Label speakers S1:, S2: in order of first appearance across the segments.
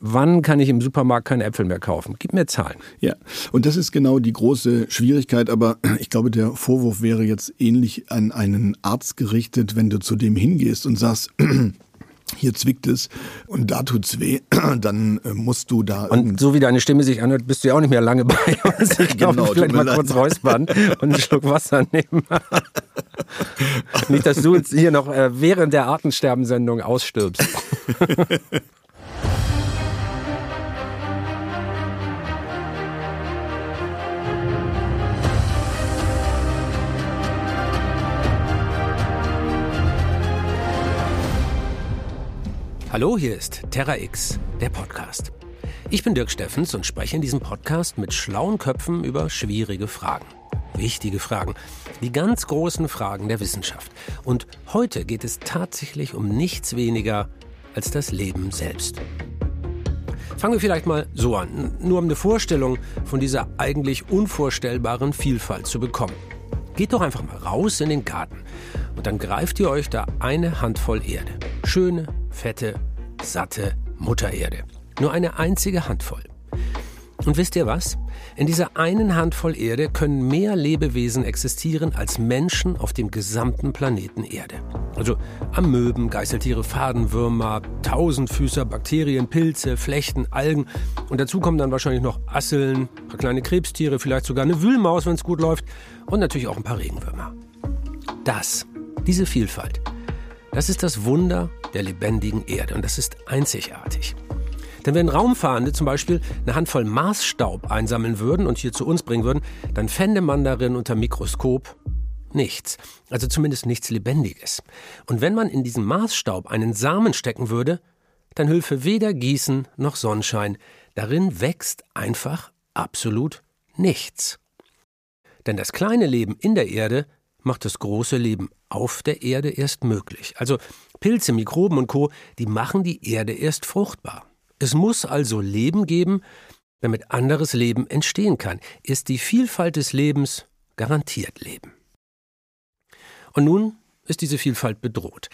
S1: Wann kann ich im Supermarkt keine Äpfel mehr kaufen? Gib mir Zahlen.
S2: Ja, und das ist genau die große Schwierigkeit. Aber ich glaube, der Vorwurf wäre jetzt ähnlich an einen Arzt gerichtet, wenn du zu dem hingehst und sagst, hier zwickt es und da tut's weh, dann äh, musst du da.
S1: Und so wie deine Stimme sich anhört, bist du ja auch nicht mehr lange bei uns. Ich glaube, genau, vielleicht mal leid. kurz räuspern und einen Schluck Wasser nehmen. nicht, dass du jetzt hier noch äh, während der Artensterbensendung ausstirbst. Hallo, hier ist Terra X, der Podcast. Ich bin Dirk Steffens und spreche in diesem Podcast mit schlauen Köpfen über schwierige Fragen. Wichtige Fragen, die ganz großen Fragen der Wissenschaft. Und heute geht es tatsächlich um nichts weniger als das Leben selbst. Fangen wir vielleicht mal so an, nur um eine Vorstellung von dieser eigentlich unvorstellbaren Vielfalt zu bekommen. Geht doch einfach mal raus in den Garten und dann greift ihr euch da eine Handvoll Erde. Schöne, fette, satte Mutter Erde. Nur eine einzige Handvoll. Und wisst ihr was? In dieser einen Handvoll Erde können mehr Lebewesen existieren als Menschen auf dem gesamten Planeten Erde. Also Amöben, Geißeltiere, Fadenwürmer, Tausendfüßer, Bakterien, Pilze, Flechten, Algen. Und dazu kommen dann wahrscheinlich noch Asseln, ein paar kleine Krebstiere, vielleicht sogar eine Wühlmaus, wenn es gut läuft. Und natürlich auch ein paar Regenwürmer. Das, diese Vielfalt, das ist das Wunder der lebendigen Erde und das ist einzigartig. Denn wenn Raumfahrende zum Beispiel eine Handvoll Marsstaub einsammeln würden und hier zu uns bringen würden, dann fände man darin unter Mikroskop nichts. Also zumindest nichts Lebendiges. Und wenn man in diesen Marsstaub einen Samen stecken würde, dann hülfe weder Gießen noch Sonnenschein. Darin wächst einfach absolut nichts. Denn das kleine Leben in der Erde macht das große Leben auf der Erde erst möglich. Also Pilze, Mikroben und Co., die machen die Erde erst fruchtbar. Es muss also Leben geben, damit anderes Leben entstehen kann. Ist die Vielfalt des Lebens garantiert Leben. Und nun ist diese Vielfalt bedroht.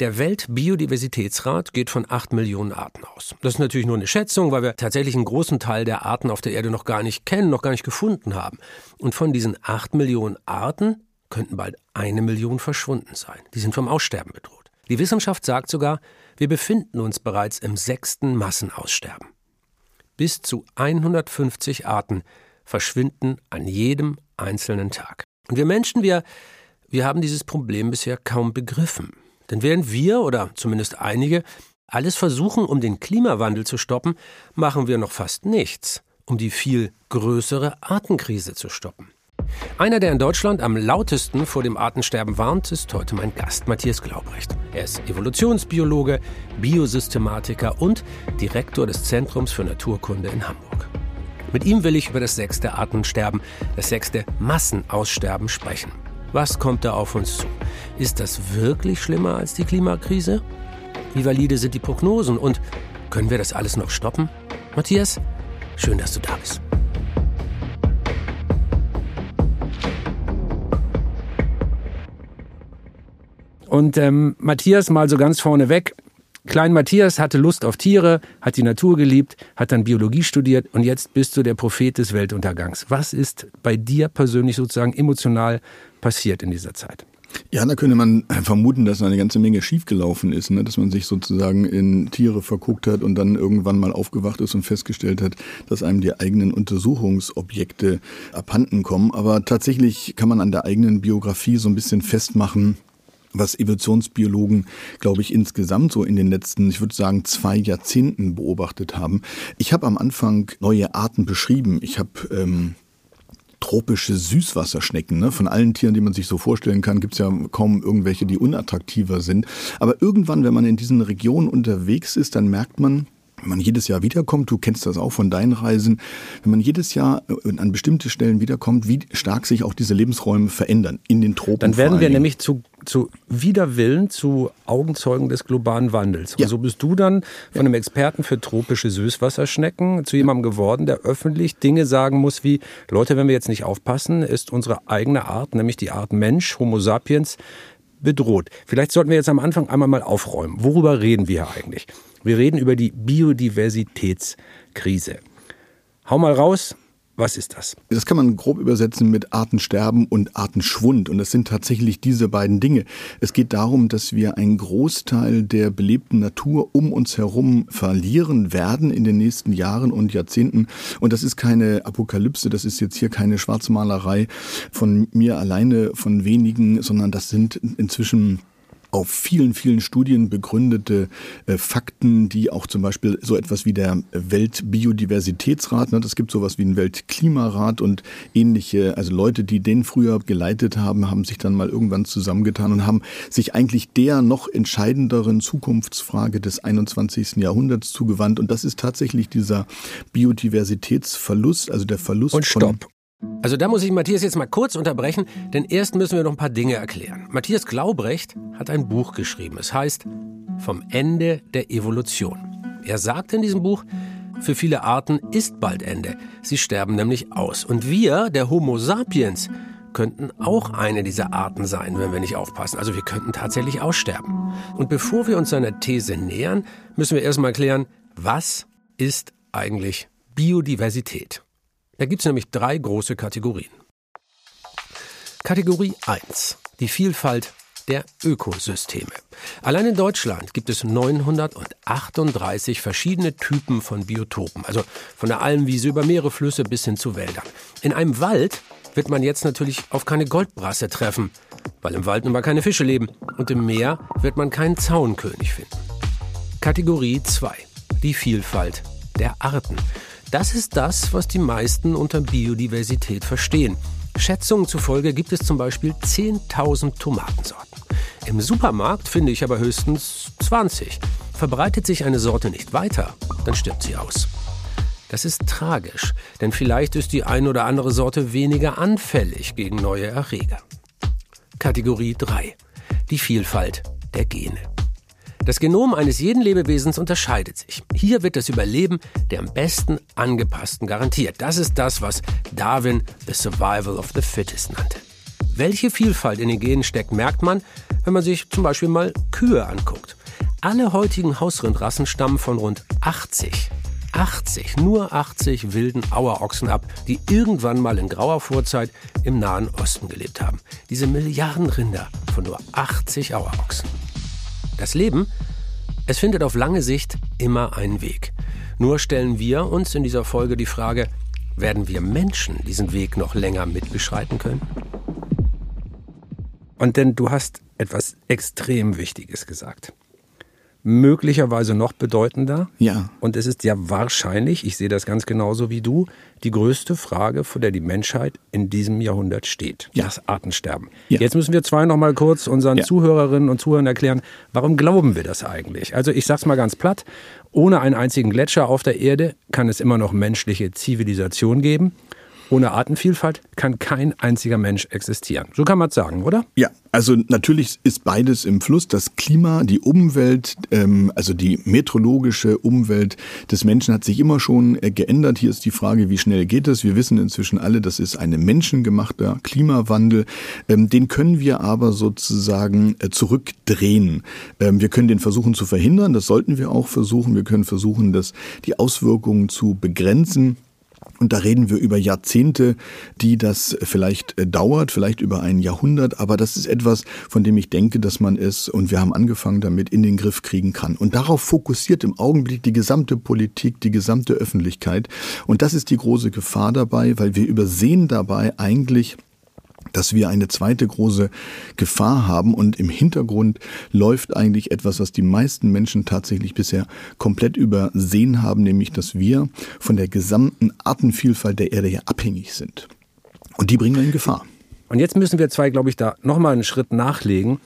S1: Der Weltbiodiversitätsrat geht von acht Millionen Arten aus. Das ist natürlich nur eine Schätzung, weil wir tatsächlich einen großen Teil der Arten auf der Erde noch gar nicht kennen, noch gar nicht gefunden haben. Und von diesen acht Millionen Arten könnten bald eine Million verschwunden sein. Die sind vom Aussterben bedroht. Die Wissenschaft sagt sogar, wir befinden uns bereits im sechsten Massenaussterben. Bis zu 150 Arten verschwinden an jedem einzelnen Tag. Und wir Menschen, wir, wir haben dieses Problem bisher kaum begriffen. Denn während wir, oder zumindest einige, alles versuchen, um den Klimawandel zu stoppen, machen wir noch fast nichts, um die viel größere Artenkrise zu stoppen. Einer, der in Deutschland am lautesten vor dem Artensterben warnt, ist heute mein Gast, Matthias Glaubrecht. Er ist Evolutionsbiologe, Biosystematiker und Direktor des Zentrums für Naturkunde in Hamburg. Mit ihm will ich über das sechste Artensterben, das sechste Massenaussterben sprechen. Was kommt da auf uns zu? Ist das wirklich schlimmer als die Klimakrise? Wie valide sind die Prognosen und können wir das alles noch stoppen? Matthias, schön, dass du da bist. Und ähm, Matthias mal so ganz vorne weg. Klein Matthias hatte Lust auf Tiere, hat die Natur geliebt, hat dann Biologie studiert und jetzt bist du der Prophet des Weltuntergangs. Was ist bei dir persönlich sozusagen emotional passiert in dieser Zeit?
S2: Ja, da könnte man vermuten, dass eine ganze Menge schiefgelaufen ist, ne? dass man sich sozusagen in Tiere verguckt hat und dann irgendwann mal aufgewacht ist und festgestellt hat, dass einem die eigenen Untersuchungsobjekte abhanden kommen. Aber tatsächlich kann man an der eigenen Biografie so ein bisschen festmachen, was Evolutionsbiologen, glaube ich, insgesamt so in den letzten, ich würde sagen, zwei Jahrzehnten beobachtet haben. Ich habe am Anfang neue Arten beschrieben. Ich habe ähm, tropische Süßwasserschnecken. Ne? Von allen Tieren, die man sich so vorstellen kann, gibt es ja kaum irgendwelche, die unattraktiver sind. Aber irgendwann, wenn man in diesen Regionen unterwegs ist, dann merkt man, wenn man jedes Jahr wiederkommt, du kennst das auch von deinen Reisen, wenn man jedes Jahr äh, an bestimmte Stellen wiederkommt, wie stark sich auch diese Lebensräume verändern in den Tropen.
S1: Dann werden wir nämlich zu, zu Widerwillen zu Augenzeugen des globalen Wandels. Und ja. so bist du dann von einem Experten für tropische Süßwasserschnecken zu jemandem geworden, der öffentlich Dinge sagen muss wie, Leute, wenn wir jetzt nicht aufpassen, ist unsere eigene Art, nämlich die Art Mensch, Homo sapiens, bedroht. Vielleicht sollten wir jetzt am Anfang einmal mal aufräumen. Worüber reden wir eigentlich? Wir reden über die Biodiversitätskrise. Hau mal raus, was ist das?
S2: Das kann man grob übersetzen mit Artensterben und Artenschwund. Und das sind tatsächlich diese beiden Dinge. Es geht darum, dass wir einen Großteil der belebten Natur um uns herum verlieren werden in den nächsten Jahren und Jahrzehnten. Und das ist keine Apokalypse, das ist jetzt hier keine Schwarzmalerei von mir alleine, von wenigen, sondern das sind inzwischen auf vielen, vielen Studien begründete äh, Fakten, die auch zum Beispiel so etwas wie der Weltbiodiversitätsrat, ne, das gibt sowas wie einen Weltklimarat und ähnliche, also Leute, die den früher geleitet haben, haben sich dann mal irgendwann zusammengetan und haben sich eigentlich der noch entscheidenderen Zukunftsfrage des 21. Jahrhunderts zugewandt. Und das ist tatsächlich dieser Biodiversitätsverlust, also der Verlust
S1: und Stopp. Also da muss ich Matthias jetzt mal kurz unterbrechen, denn erst müssen wir noch ein paar Dinge erklären. Matthias Glaubrecht hat ein Buch geschrieben. Es heißt Vom Ende der Evolution. Er sagt in diesem Buch, für viele Arten ist bald Ende. Sie sterben nämlich aus. Und wir, der Homo sapiens, könnten auch eine dieser Arten sein, wenn wir nicht aufpassen. Also wir könnten tatsächlich aussterben. Und bevor wir uns seiner These nähern, müssen wir erstmal klären, was ist eigentlich Biodiversität? Da gibt es nämlich drei große Kategorien. Kategorie 1. Die Vielfalt der Ökosysteme. Allein in Deutschland gibt es 938 verschiedene Typen von Biotopen, also von der Almwiese über Meere, Flüsse bis hin zu Wäldern. In einem Wald wird man jetzt natürlich auf keine Goldbrasse treffen, weil im Wald nun mal keine Fische leben und im Meer wird man keinen Zaunkönig finden. Kategorie 2. Die Vielfalt der Arten. Das ist das, was die meisten unter Biodiversität verstehen. Schätzungen zufolge gibt es zum Beispiel 10.000 Tomatensorten. Im Supermarkt finde ich aber höchstens 20. Verbreitet sich eine Sorte nicht weiter, dann stirbt sie aus. Das ist tragisch, denn vielleicht ist die ein oder andere Sorte weniger anfällig gegen neue Erreger. Kategorie 3. Die Vielfalt der Gene. Das Genom eines jeden Lebewesens unterscheidet sich. Hier wird das Überleben der am besten angepassten garantiert. Das ist das, was Darwin the Survival of the Fittest nannte. Welche Vielfalt in den Genen steckt, merkt man, wenn man sich zum Beispiel mal Kühe anguckt. Alle heutigen Hausrindrassen stammen von rund 80 80, nur 80 wilden Auerochsen ab, die irgendwann mal in grauer Vorzeit im Nahen Osten gelebt haben. Diese Milliarden Rinder von nur 80 Auerochsen. Das Leben, es findet auf lange Sicht immer einen Weg. Nur stellen wir uns in dieser Folge die Frage, werden wir Menschen diesen Weg noch länger mitbeschreiten können? Und denn du hast etwas extrem Wichtiges gesagt möglicherweise noch bedeutender.
S2: Ja.
S1: Und es ist ja wahrscheinlich, ich sehe das ganz genauso wie du, die größte Frage, vor der die Menschheit in diesem Jahrhundert steht. Ja. Das Artensterben. Ja. Jetzt müssen wir zwei noch mal kurz unseren ja. Zuhörerinnen und Zuhörern erklären, warum glauben wir das eigentlich? Also ich sag's mal ganz platt, ohne einen einzigen Gletscher auf der Erde kann es immer noch menschliche Zivilisation geben. Ohne Artenvielfalt kann kein einziger Mensch existieren. So kann man es sagen, oder?
S2: Ja, also natürlich ist beides im Fluss. Das Klima, die Umwelt, ähm, also die meteorologische Umwelt des Menschen hat sich immer schon äh, geändert. Hier ist die Frage, wie schnell geht es? Wir wissen inzwischen alle, das ist ein menschengemachter Klimawandel. Ähm, den können wir aber sozusagen äh, zurückdrehen. Ähm, wir können den versuchen zu verhindern. Das sollten wir auch versuchen. Wir können versuchen, das, die Auswirkungen zu begrenzen. Und da reden wir über Jahrzehnte, die das vielleicht äh, dauert, vielleicht über ein Jahrhundert, aber das ist etwas, von dem ich denke, dass man es, und wir haben angefangen damit, in den Griff kriegen kann. Und darauf fokussiert im Augenblick die gesamte Politik, die gesamte Öffentlichkeit. Und das ist die große Gefahr dabei, weil wir übersehen dabei eigentlich, dass wir eine zweite große Gefahr haben und im Hintergrund läuft eigentlich etwas, was die meisten Menschen tatsächlich bisher komplett übersehen haben, nämlich dass wir von der gesamten Artenvielfalt der Erde her abhängig sind. Und die bringen wir in Gefahr.
S1: Und jetzt müssen wir zwei, glaube ich, da nochmal einen Schritt nachlegen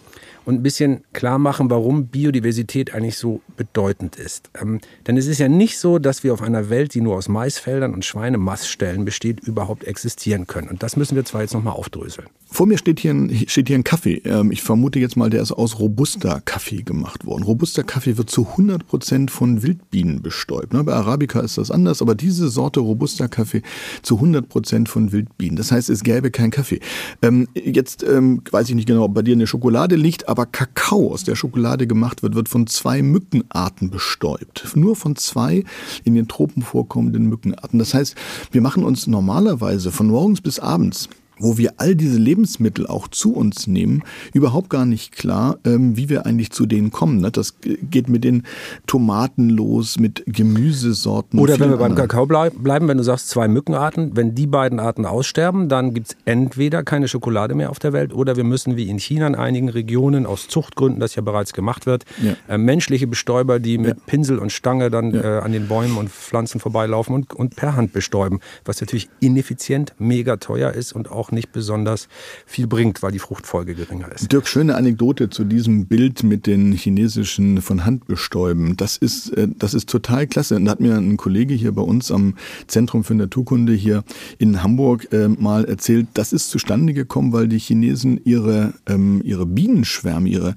S1: und ein bisschen klar machen, warum Biodiversität eigentlich so bedeutend ist. Ähm, denn es ist ja nicht so, dass wir auf einer Welt, die nur aus Maisfeldern und Schweinemaststellen besteht, überhaupt existieren können. Und das müssen wir zwar jetzt nochmal aufdröseln.
S2: Vor mir steht hier ein, steht hier ein Kaffee. Ähm, ich vermute jetzt mal, der ist aus Robusta-Kaffee gemacht worden. Robusta-Kaffee wird zu 100 Prozent von Wildbienen bestäubt. Ne? Bei Arabica ist das anders, aber diese Sorte Robusta-Kaffee zu 100 Prozent von Wildbienen. Das heißt, es gäbe kein Kaffee. Ähm, jetzt weiß ich nicht genau, ob bei dir eine Schokolade liegt, aber Kakao aus der Schokolade gemacht wird, wird von zwei Mückenarten bestäubt. Nur von zwei in den Tropen vorkommenden Mückenarten. Das heißt, wir machen uns normalerweise von morgens bis abends wo wir all diese Lebensmittel auch zu uns nehmen, überhaupt gar nicht klar, ähm, wie wir eigentlich zu denen kommen. Ne? Das geht mit den Tomaten los, mit Gemüsesorten.
S1: Oder wenn wir beim Kakao bleiben, wenn du sagst zwei Mückenarten, wenn die beiden Arten aussterben, dann gibt es entweder keine Schokolade mehr auf der Welt oder wir müssen wie in China in einigen Regionen aus Zuchtgründen, das ja bereits gemacht wird, ja. äh, menschliche Bestäuber, die mit ja. Pinsel und Stange dann ja. äh, an den Bäumen und Pflanzen vorbeilaufen und, und per Hand bestäuben, was natürlich ineffizient, mega teuer ist und auch nicht besonders viel bringt, weil die Fruchtfolge geringer ist.
S2: Dirk, schöne Anekdote zu diesem Bild mit den chinesischen von Hand bestäuben. Das ist, äh, das ist total klasse. Da hat mir ein Kollege hier bei uns am Zentrum für Naturkunde hier in Hamburg äh, mal erzählt, das ist zustande gekommen, weil die Chinesen ihre, ähm, ihre Bienenschwärme, ihre,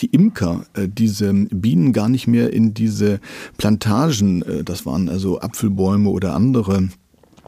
S2: die Imker, äh, diese Bienen gar nicht mehr in diese Plantagen, das waren also Apfelbäume oder andere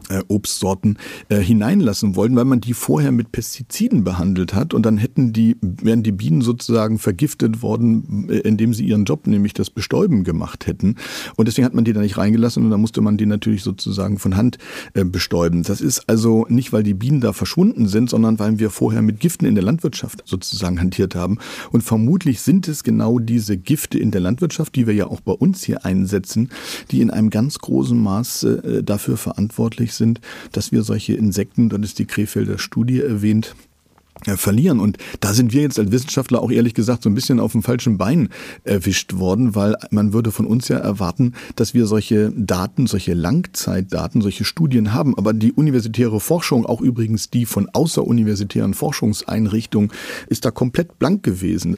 S2: äh, Obstsorten äh, hineinlassen wollten, weil man die vorher mit Pestiziden behandelt hat und dann hätten die, wären die Bienen sozusagen vergiftet worden, äh, indem sie ihren Job, nämlich das Bestäuben gemacht hätten. Und deswegen hat man die da nicht reingelassen und dann musste man die natürlich sozusagen von Hand äh, bestäuben. Das ist also nicht, weil die Bienen da verschwunden sind, sondern weil wir vorher mit Giften in der Landwirtschaft sozusagen hantiert haben. Und vermutlich sind es genau diese Gifte in der Landwirtschaft, die wir ja auch bei uns hier einsetzen, die in einem ganz großen Maße äh, dafür verantwortlich sind, dass wir solche Insekten, dann ist die Krefelder Studie erwähnt, äh, verlieren. Und da sind wir jetzt als Wissenschaftler auch ehrlich gesagt so ein bisschen auf dem falschen Bein erwischt worden, weil man würde von uns ja erwarten, dass wir solche Daten, solche Langzeitdaten, solche Studien haben. Aber die universitäre Forschung, auch übrigens die von außeruniversitären Forschungseinrichtungen, ist da komplett blank gewesen.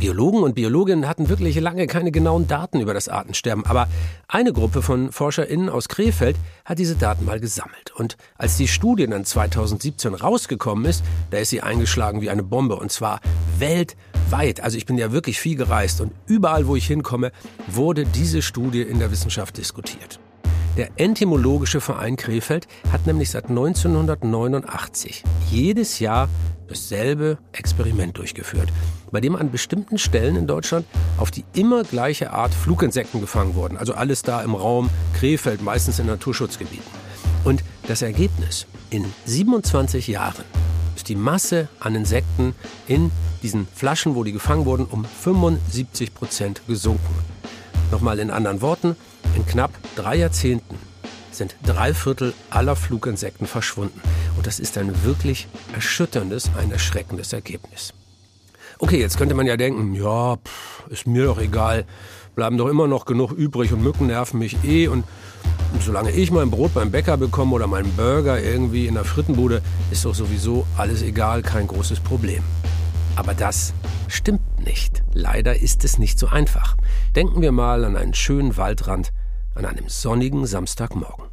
S1: Biologen und Biologinnen hatten wirklich lange keine genauen Daten über das Artensterben, aber eine Gruppe von ForscherInnen aus Krefeld hat diese Daten mal gesammelt. Und als die Studie dann 2017 rausgekommen ist, da ist sie eingeschlagen wie eine Bombe und zwar weltweit. Also ich bin ja wirklich viel gereist und überall, wo ich hinkomme, wurde diese Studie in der Wissenschaft diskutiert. Der Entomologische Verein Krefeld hat nämlich seit 1989 jedes Jahr dasselbe Experiment durchgeführt, bei dem an bestimmten Stellen in Deutschland auf die immer gleiche Art Fluginsekten gefangen wurden. Also alles da im Raum Krefeld, meistens in Naturschutzgebieten. Und das Ergebnis, in 27 Jahren ist die Masse an Insekten in diesen Flaschen, wo die gefangen wurden, um 75 Prozent gesunken. Nochmal in anderen Worten, in knapp drei Jahrzehnten sind drei Viertel aller Fluginsekten verschwunden. Und das ist ein wirklich erschütterndes, ein erschreckendes Ergebnis. Okay, jetzt könnte man ja denken, ja, pff, ist mir doch egal, bleiben doch immer noch genug übrig und Mücken nerven mich eh und solange ich mein Brot beim Bäcker bekomme oder meinen Burger irgendwie in der Frittenbude, ist doch sowieso alles egal, kein großes Problem. Aber das stimmt nicht. Leider ist es nicht so einfach. Denken wir mal an einen schönen Waldrand an einem sonnigen Samstagmorgen.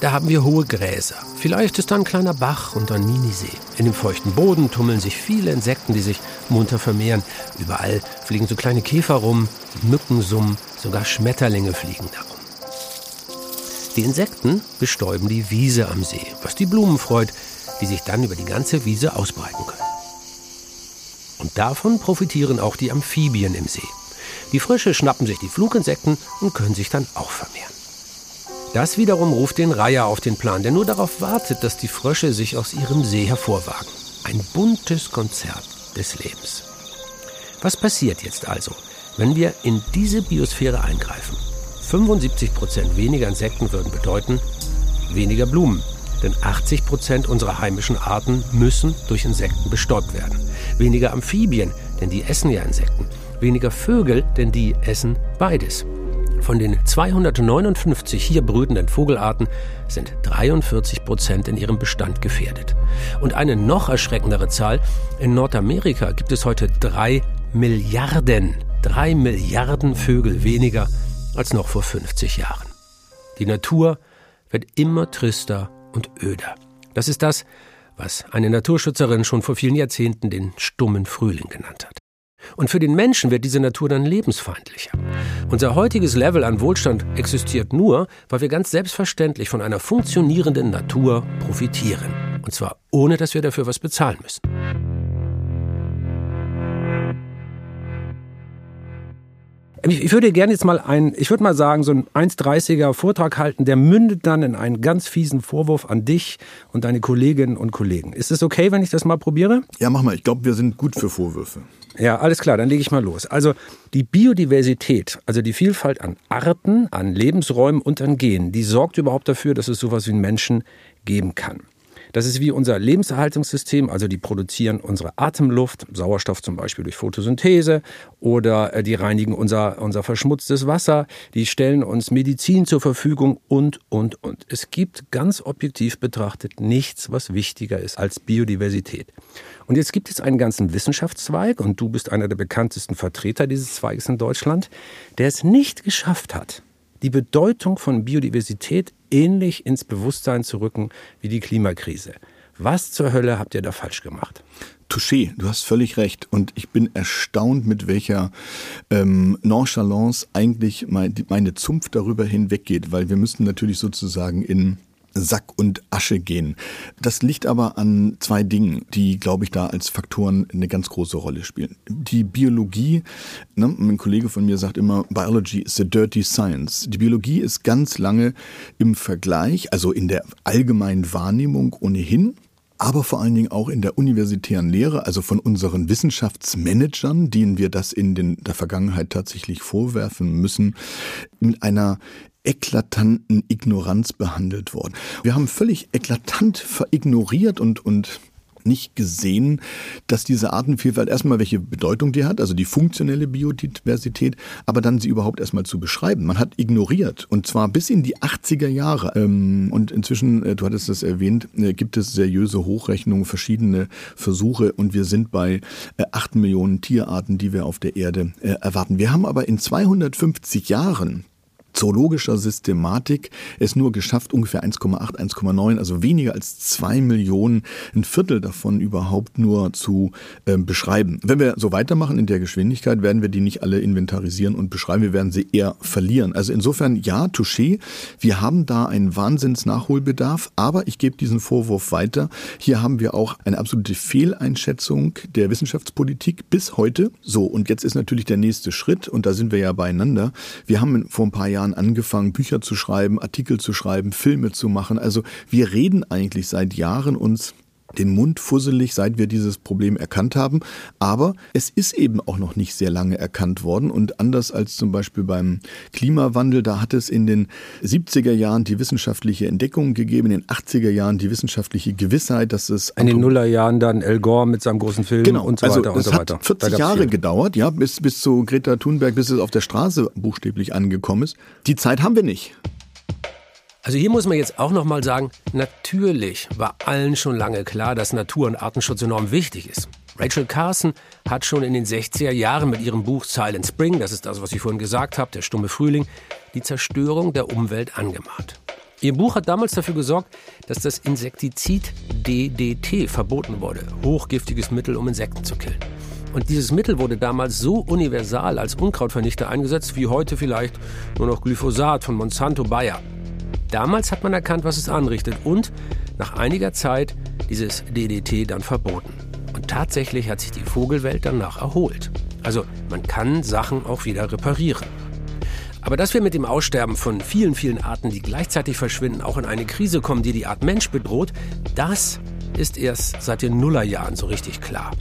S1: Da haben wir hohe Gräser. Vielleicht ist da ein kleiner Bach und ein Minisee. In dem feuchten Boden tummeln sich viele Insekten, die sich munter vermehren. Überall fliegen so kleine Käfer rum, Mücken summen, sogar Schmetterlinge fliegen darum. Die Insekten bestäuben die Wiese am See, was die Blumen freut, die sich dann über die ganze Wiese ausbreiten können. Und davon profitieren auch die Amphibien im See. Die Frösche schnappen sich die Fluginsekten und können sich dann auch vermehren. Das wiederum ruft den Reiher auf den Plan, der nur darauf wartet, dass die Frösche sich aus ihrem See hervorwagen. Ein buntes Konzert des Lebens. Was passiert jetzt also, wenn wir in diese Biosphäre eingreifen? 75 Prozent weniger Insekten würden bedeuten weniger Blumen, denn 80 Prozent unserer heimischen Arten müssen durch Insekten bestäubt werden. Weniger Amphibien, denn die essen ja Insekten. Weniger Vögel, denn die essen beides. Von den 259 hier brütenden Vogelarten sind 43 Prozent in ihrem Bestand gefährdet. Und eine noch erschreckendere Zahl, in Nordamerika gibt es heute drei Milliarden, drei Milliarden Vögel weniger als noch vor 50 Jahren. Die Natur wird immer trister und öder. Das ist das, was eine Naturschützerin schon vor vielen Jahrzehnten den stummen Frühling genannt hat. Und für den Menschen wird diese Natur dann lebensfeindlicher. Unser heutiges Level an Wohlstand existiert nur, weil wir ganz selbstverständlich von einer funktionierenden Natur profitieren. Und zwar ohne, dass wir dafür was bezahlen müssen. Ich würde gerne jetzt mal einen, ich würde mal sagen, so einen 1,30er Vortrag halten, der mündet dann in einen ganz fiesen Vorwurf an dich und deine Kolleginnen und Kollegen. Ist es okay, wenn ich das mal probiere?
S2: Ja, mach mal. Ich glaube, wir sind gut für Vorwürfe.
S1: Ja, alles klar, dann lege ich mal los. Also die Biodiversität, also die Vielfalt an Arten, an Lebensräumen und an Genen, die sorgt überhaupt dafür, dass es sowas wie einen Menschen geben kann. Das ist wie unser Lebenserhaltungssystem, also die produzieren unsere Atemluft, Sauerstoff zum Beispiel durch Photosynthese oder äh, die reinigen unser, unser verschmutztes Wasser, die stellen uns Medizin zur Verfügung und, und, und. Es gibt ganz objektiv betrachtet nichts, was wichtiger ist als Biodiversität. Und jetzt gibt es einen ganzen Wissenschaftszweig, und du bist einer der bekanntesten Vertreter dieses Zweiges in Deutschland, der es nicht geschafft hat, die Bedeutung von Biodiversität ähnlich ins Bewusstsein zu rücken wie die Klimakrise. Was zur Hölle habt ihr da falsch gemacht?
S2: Touché, du hast völlig recht. Und ich bin erstaunt, mit welcher ähm, Nonchalance eigentlich mein, meine Zunft darüber hinweggeht, weil wir müssten natürlich sozusagen in Sack und Asche gehen. Das liegt aber an zwei Dingen, die, glaube ich, da als Faktoren eine ganz große Rolle spielen. Die Biologie, ne, ein Kollege von mir sagt immer, Biology is a dirty science. Die Biologie ist ganz lange im Vergleich, also in der allgemeinen Wahrnehmung ohnehin, aber vor allen Dingen auch in der universitären Lehre, also von unseren Wissenschaftsmanagern, denen wir das in den, der Vergangenheit tatsächlich vorwerfen müssen, mit einer eklatanten Ignoranz behandelt worden. Wir haben völlig eklatant verignoriert und, und nicht gesehen, dass diese Artenvielfalt erstmal welche Bedeutung die hat, also die funktionelle Biodiversität, aber dann sie überhaupt erstmal zu beschreiben. Man hat ignoriert und zwar bis in die 80er Jahre. Ähm, und inzwischen, äh, du hattest das erwähnt, äh, gibt es seriöse Hochrechnungen, verschiedene Versuche und wir sind bei 8 äh, Millionen Tierarten, die wir auf der Erde erwarten. Wir haben aber in 250 Jahren zoologischer Systematik es nur geschafft, ungefähr 1,8, 1,9, also weniger als zwei Millionen, ein Viertel davon überhaupt nur zu äh, beschreiben. Wenn wir so weitermachen in der Geschwindigkeit, werden wir die nicht alle inventarisieren und beschreiben, wir werden sie eher verlieren. Also insofern, ja, touché, wir haben da einen Wahnsinnsnachholbedarf, aber ich gebe diesen Vorwurf weiter. Hier haben wir auch eine absolute Fehleinschätzung der Wissenschaftspolitik bis heute. So, und jetzt ist natürlich der nächste Schritt, und da sind wir ja beieinander. Wir haben vor ein paar Jahren Jahren angefangen, Bücher zu schreiben, Artikel zu schreiben, Filme zu machen. Also wir reden eigentlich seit Jahren uns den Mund fusselig, seit wir dieses Problem erkannt haben. Aber es ist eben auch noch nicht sehr lange erkannt worden. Und anders als zum Beispiel beim Klimawandel, da hat es in den 70er Jahren die wissenschaftliche Entdeckung gegeben, in den 80er Jahren die wissenschaftliche Gewissheit, dass es.
S1: In den Nullerjahren dann El Gore mit seinem großen Film
S2: genau,
S1: und so
S2: also
S1: weiter und
S2: so
S1: weiter.
S2: Hat 40 Jahre viel. gedauert, ja, bis, bis zu Greta Thunberg, bis es auf der Straße buchstäblich angekommen ist. Die Zeit haben wir nicht.
S1: Also hier muss man jetzt auch noch mal sagen, natürlich war allen schon lange klar, dass Natur- und Artenschutz enorm wichtig ist. Rachel Carson hat schon in den 60er Jahren mit ihrem Buch Silent Spring, das ist das, was ich vorhin gesagt habe, der stumme Frühling, die Zerstörung der Umwelt angemahnt. Ihr Buch hat damals dafür gesorgt, dass das Insektizid DDT verboten wurde, hochgiftiges Mittel, um Insekten zu killen. Und dieses Mittel wurde damals so universal als Unkrautvernichter eingesetzt, wie heute vielleicht nur noch Glyphosat von Monsanto Bayer. Damals hat man erkannt, was es anrichtet und nach einiger Zeit dieses DDT dann verboten. Und tatsächlich hat sich die Vogelwelt danach erholt. Also man kann Sachen auch wieder reparieren. Aber dass wir mit dem Aussterben von vielen, vielen Arten, die gleichzeitig verschwinden, auch in eine Krise kommen, die die Art Mensch bedroht, das ist erst seit den Nullerjahren so richtig klar.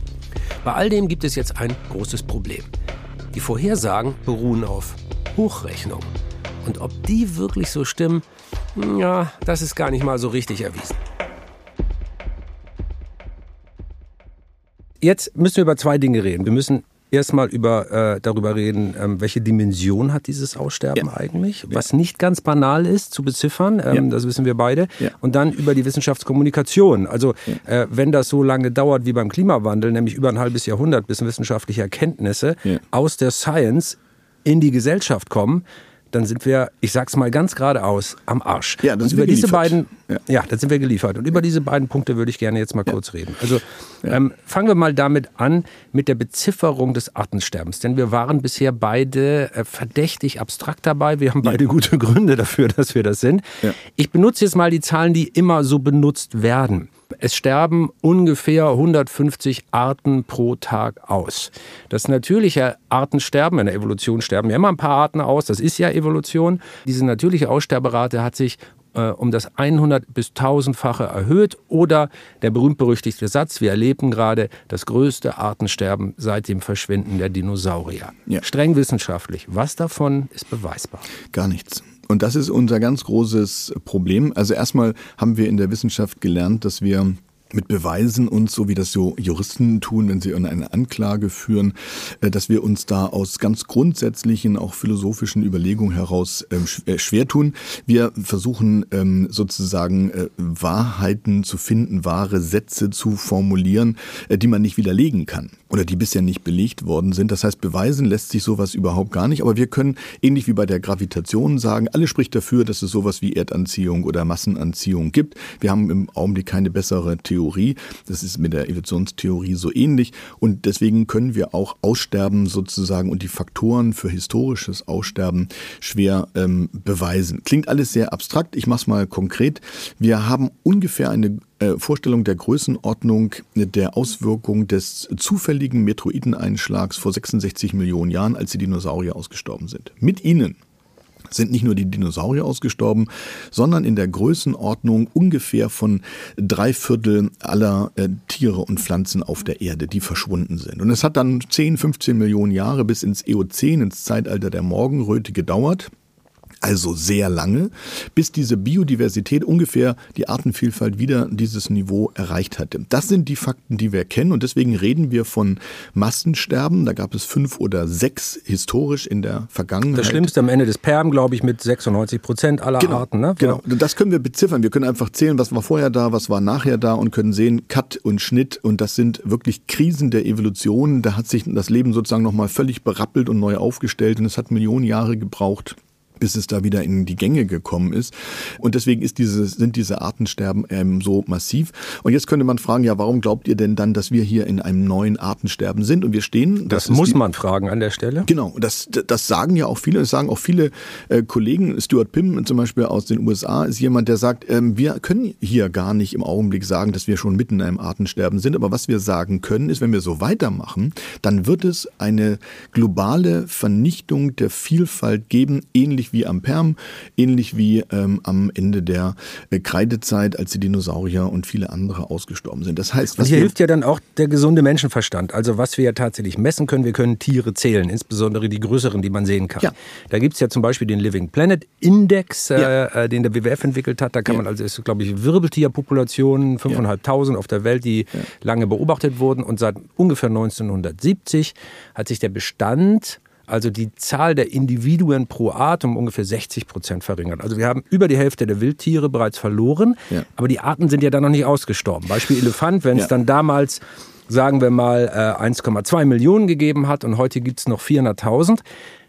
S1: Bei all dem gibt es jetzt ein großes Problem. Die Vorhersagen beruhen auf Hochrechnung. Und ob die wirklich so stimmen, ja, das ist gar nicht mal so richtig erwiesen. Jetzt müssen wir über zwei Dinge reden. Wir müssen erstmal über, äh, darüber reden, ähm, welche Dimension hat dieses Aussterben ja. eigentlich, was nicht ganz banal ist zu beziffern, ähm, das wissen wir beide. Und dann über die Wissenschaftskommunikation. Also äh, wenn das so lange dauert wie beim Klimawandel, nämlich über ein halbes Jahrhundert, bis wissenschaftliche Erkenntnisse aus der Science in die Gesellschaft kommen, dann sind wir, ich sag's mal ganz geradeaus, am Arsch.
S2: Ja, dann
S1: sind
S2: über
S1: wir diese
S2: geliefert.
S1: beiden, ja. ja, dann sind wir geliefert. Und über diese beiden Punkte würde ich gerne jetzt mal kurz reden. Also ähm, fangen wir mal damit an mit der Bezifferung des Artensterbens, denn wir waren bisher beide äh, verdächtig abstrakt dabei. Wir haben beide gute Gründe dafür, dass wir das sind. Ich benutze jetzt mal die Zahlen, die immer so benutzt werden. Es sterben ungefähr 150 Arten pro Tag aus. Das natürliche Artensterben, in der Evolution sterben ja immer ein paar Arten aus, das ist ja Evolution. Diese natürliche Aussterberate hat sich äh, um das 100 bis 1000-fache erhöht oder der berühmt-berüchtigte Satz, wir erleben gerade das größte Artensterben seit dem Verschwinden der Dinosaurier.
S2: Ja.
S1: Streng wissenschaftlich. Was davon ist beweisbar?
S2: Gar nichts. Und das ist unser ganz großes Problem. Also erstmal haben wir in der Wissenschaft gelernt, dass wir mit Beweisen uns, so wie das so Juristen tun, wenn sie eine Anklage führen, äh, dass wir uns da aus ganz grundsätzlichen, auch philosophischen Überlegungen heraus ähm, äh, schwer tun. Wir versuchen ähm, sozusagen äh, Wahrheiten zu finden, wahre Sätze zu formulieren, die man nicht widerlegen kann oder die bisher nicht belegt worden sind. Das heißt, beweisen lässt sich sowas überhaupt gar nicht. Aber wir können, ähnlich wie bei der Gravitation, sagen, alles spricht dafür, dass es sowas wie Erdanziehung oder Massenanziehung gibt. Wir haben im Augenblick keine bessere Theorie. Das ist mit der Evolutionstheorie so ähnlich. Und deswegen können wir auch Aussterben sozusagen und die Faktoren für historisches Aussterben schwer ähm, beweisen. Klingt alles sehr abstrakt. Ich mache es mal konkret. Wir haben ungefähr eine äh, Vorstellung der Größenordnung der Auswirkung des zufälligen Meteoriteneinschlags vor 66 Millionen Jahren, als die Dinosaurier ausgestorben sind. Mit ihnen sind nicht nur die Dinosaurier ausgestorben, sondern in der Größenordnung ungefähr von drei Viertel aller äh, Tiere und Pflanzen auf der Erde, die verschwunden sind. Und es hat dann 10, 15 Millionen Jahre bis ins Eozän, ins Zeitalter der Morgenröte gedauert also sehr lange, bis diese Biodiversität ungefähr die Artenvielfalt wieder dieses Niveau erreicht hatte. Das sind die Fakten, die wir kennen und deswegen reden wir von Massensterben. Da gab es fünf oder sechs historisch in der Vergangenheit.
S1: Das Schlimmste am Ende des Perm, glaube ich, mit 96 Prozent aller
S2: genau,
S1: Arten. Ne?
S2: Genau, das können wir beziffern. Wir können einfach zählen, was war vorher da, was war nachher da und können sehen, Cut und Schnitt und das sind wirklich Krisen der Evolution. Da hat sich das Leben sozusagen nochmal völlig berappelt und neu aufgestellt und es hat Millionen Jahre gebraucht, bis es da wieder in die Gänge gekommen ist. Und deswegen ist diese, sind diese Artensterben ähm, so massiv. Und jetzt könnte man fragen, ja, warum glaubt ihr denn dann, dass wir hier in einem neuen Artensterben sind? Und wir stehen.
S1: Das, das muss die, man fragen an der Stelle.
S2: Genau, das, das sagen ja auch viele, das sagen auch viele äh, Kollegen. Stuart Pym zum Beispiel aus den USA ist jemand, der sagt, ähm, wir können hier gar nicht im Augenblick sagen, dass wir schon mitten in einem Artensterben sind. Aber was wir sagen können, ist, wenn wir so weitermachen, dann wird es eine globale Vernichtung der Vielfalt geben, ähnlich wie am Perm, ähnlich wie ähm, am Ende der äh, Kreidezeit, als die Dinosaurier und viele andere ausgestorben sind. Das heißt,
S1: was und hier hilft ja dann auch der gesunde Menschenverstand. Also was wir ja tatsächlich messen können, wir können Tiere zählen, insbesondere die größeren, die man sehen kann. Ja. Da gibt es ja zum Beispiel den Living Planet Index, äh, ja. äh, den der WWF entwickelt hat. Da kann ja. man also, ist, glaube ich, Wirbeltierpopulationen, 5.500 auf der Welt, die lange beobachtet wurden. Und seit ungefähr 1970 hat sich der Bestand also die Zahl der Individuen pro Art um ungefähr 60 Prozent verringert. Also wir haben über die Hälfte der Wildtiere bereits verloren, ja. aber die Arten sind ja dann noch nicht ausgestorben. Beispiel Elefant, wenn es ja. dann damals sagen wir mal 1,2 äh, Millionen gegeben hat und heute gibt es noch 400.000,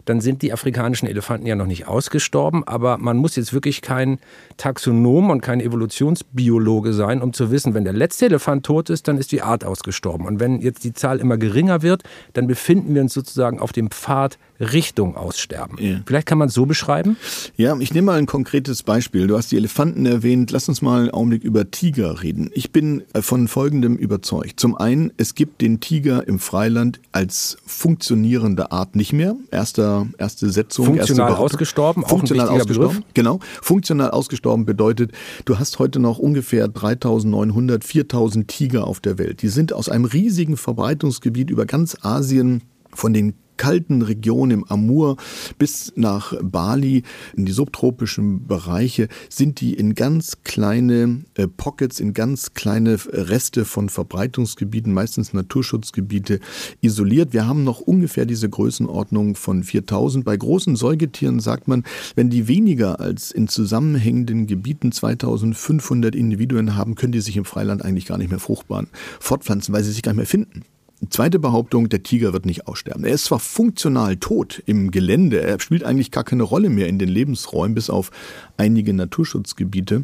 S1: dann sind die afrikanischen Elefanten ja noch nicht ausgestorben. Aber man muss jetzt wirklich kein Taxonom und kein Evolutionsbiologe sein, um zu wissen, wenn der letzte Elefant tot ist, dann ist die Art ausgestorben. Und wenn jetzt die Zahl immer geringer wird, dann befinden wir uns sozusagen auf dem Pfad Richtung Aussterben. Ja. Vielleicht kann man es so beschreiben?
S2: Ja, ich nehme mal ein konkretes Beispiel. Du hast die Elefanten erwähnt. Lass uns mal einen Augenblick über Tiger reden. Ich bin äh, von Folgendem überzeugt. Zum einen, es gibt den Tiger im Freiland als funktionierende Art nicht mehr. Erster, erste Setzung.
S1: Funktional erste ausgestorben,
S2: funktional ausgestorben. Begriff. Genau. Funktional ausgestorben bedeutet, du hast heute noch ungefähr 3900, 4000 Tiger auf der Welt. Die sind aus einem riesigen Verbreitungsgebiet über ganz Asien von den kalten Region im Amur bis nach Bali, in die subtropischen Bereiche, sind die in ganz kleine äh, Pockets, in ganz kleine Reste von Verbreitungsgebieten, meistens Naturschutzgebiete, isoliert. Wir haben noch ungefähr diese Größenordnung von 4000. Bei großen Säugetieren sagt man, wenn die weniger als in zusammenhängenden Gebieten 2500 Individuen haben, können die sich im Freiland eigentlich gar nicht mehr fruchtbar fortpflanzen, weil sie sich gar nicht mehr finden. Zweite Behauptung, der Tiger wird nicht aussterben. Er ist zwar funktional tot im Gelände, er spielt eigentlich gar keine Rolle mehr in den Lebensräumen, bis auf einige Naturschutzgebiete.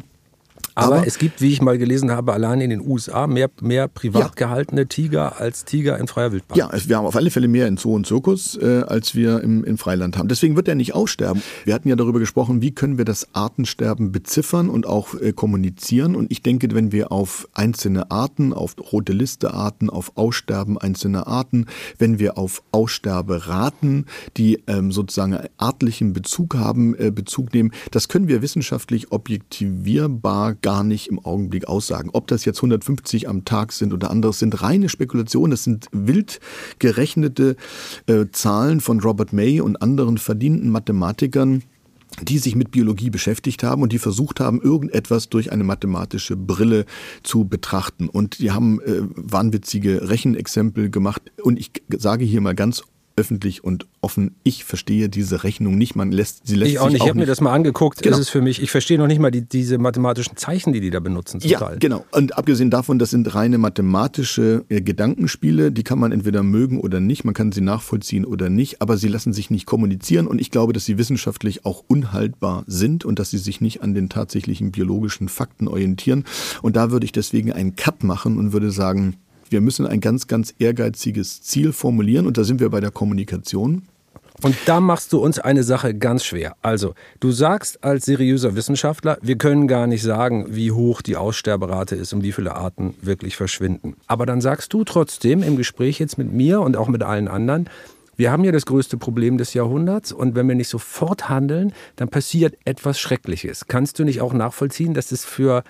S1: Aber, Aber, es gibt, wie ich mal gelesen habe, allein in den USA mehr, mehr privat ja. gehaltene Tiger als Tiger in freier Wildbahn.
S2: Ja, wir haben auf alle Fälle mehr in Zoo und Zirkus, äh, als wir im, im Freiland haben. Deswegen wird er nicht aussterben. Wir hatten ja darüber gesprochen, wie können wir das Artensterben beziffern und auch äh, kommunizieren. Und ich denke, wenn wir auf einzelne Arten, auf rote Liste Arten, auf Aussterben einzelner Arten, wenn wir auf Aussterberaten, die ähm, sozusagen artlichen Bezug haben, äh, Bezug nehmen, das können wir wissenschaftlich objektivierbar gar nicht im Augenblick aussagen. Ob das jetzt 150 am Tag sind oder anderes, sind reine Spekulationen. Das sind wild gerechnete äh, Zahlen von Robert May und anderen verdienten Mathematikern die sich mit Biologie beschäftigt haben und die versucht haben, irgendetwas durch eine mathematische Brille zu betrachten. Und die haben äh, wahnwitzige Rechenexempel gemacht. Und ich sage hier mal ganz öffentlich und offen, ich verstehe diese Rechnung nicht. Man lässt sie lässt
S1: ich auch nicht. ich habe mir das mal angeguckt. Genau. Ist es für mich. Ich verstehe noch nicht mal die, diese mathematischen Zeichen, die die da benutzen.
S2: Ja, Teil. genau. Und abgesehen davon, das sind reine mathematische äh, Gedankenspiele. Die kann man entweder mögen oder nicht. Man kann sie nachvollziehen oder nicht. Aber sie lassen sich nicht kommunizieren. Und ich glaube, dass sie wissenschaftlich auch unhaltbar sind und dass sie sich nicht an den tatsächlichen biologischen Fakten orientieren. Und da würde ich deswegen einen Cut machen und würde sagen, wir müssen ein ganz, ganz ehrgeiziges Ziel formulieren und da sind wir bei der Kommunikation.
S1: Und da machst du uns eine Sache ganz schwer. Also, du sagst als seriöser Wissenschaftler, wir können gar nicht sagen, wie hoch die Aussterberate ist und wie viele Arten wirklich verschwinden. Aber dann sagst du trotzdem im Gespräch jetzt mit mir und auch mit allen anderen, wir haben ja das größte Problem des Jahrhunderts und wenn wir nicht sofort handeln, dann passiert etwas Schreckliches. Kannst du nicht auch nachvollziehen, dass es für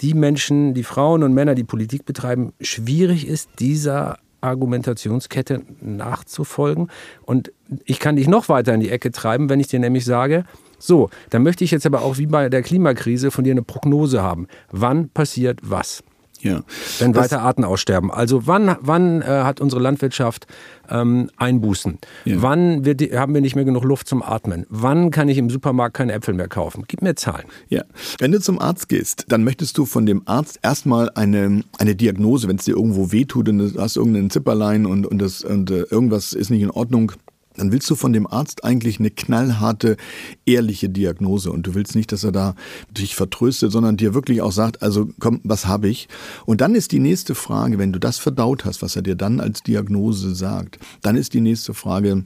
S1: die Menschen, die Frauen und Männer, die Politik betreiben, schwierig ist, dieser Argumentationskette nachzufolgen. Und ich kann dich noch weiter in die Ecke treiben, wenn ich dir nämlich sage, so, dann möchte ich jetzt aber auch wie bei der Klimakrise von dir eine Prognose haben. Wann passiert was? Ja. Wenn weiter Arten aussterben. Also wann, wann äh, hat unsere Landwirtschaft ähm, Einbußen? Ja. Wann wird haben wir nicht mehr genug Luft zum Atmen? Wann kann ich im Supermarkt keine Äpfel mehr kaufen? Gib mir Zahlen.
S2: Ja. Wenn du zum Arzt gehst, dann möchtest du von dem Arzt erstmal eine, eine Diagnose, wenn es dir irgendwo wehtut und du hast irgendeinen Zipperlein und, und, das, und äh, irgendwas ist nicht in Ordnung, dann willst du von dem Arzt eigentlich eine knallharte, ehrliche Diagnose. Und du willst nicht, dass er da dich vertröstet, sondern dir wirklich auch sagt, also komm, was habe ich? Und dann ist die nächste Frage, wenn du das verdaut hast, was er dir dann als Diagnose sagt, dann ist die nächste Frage,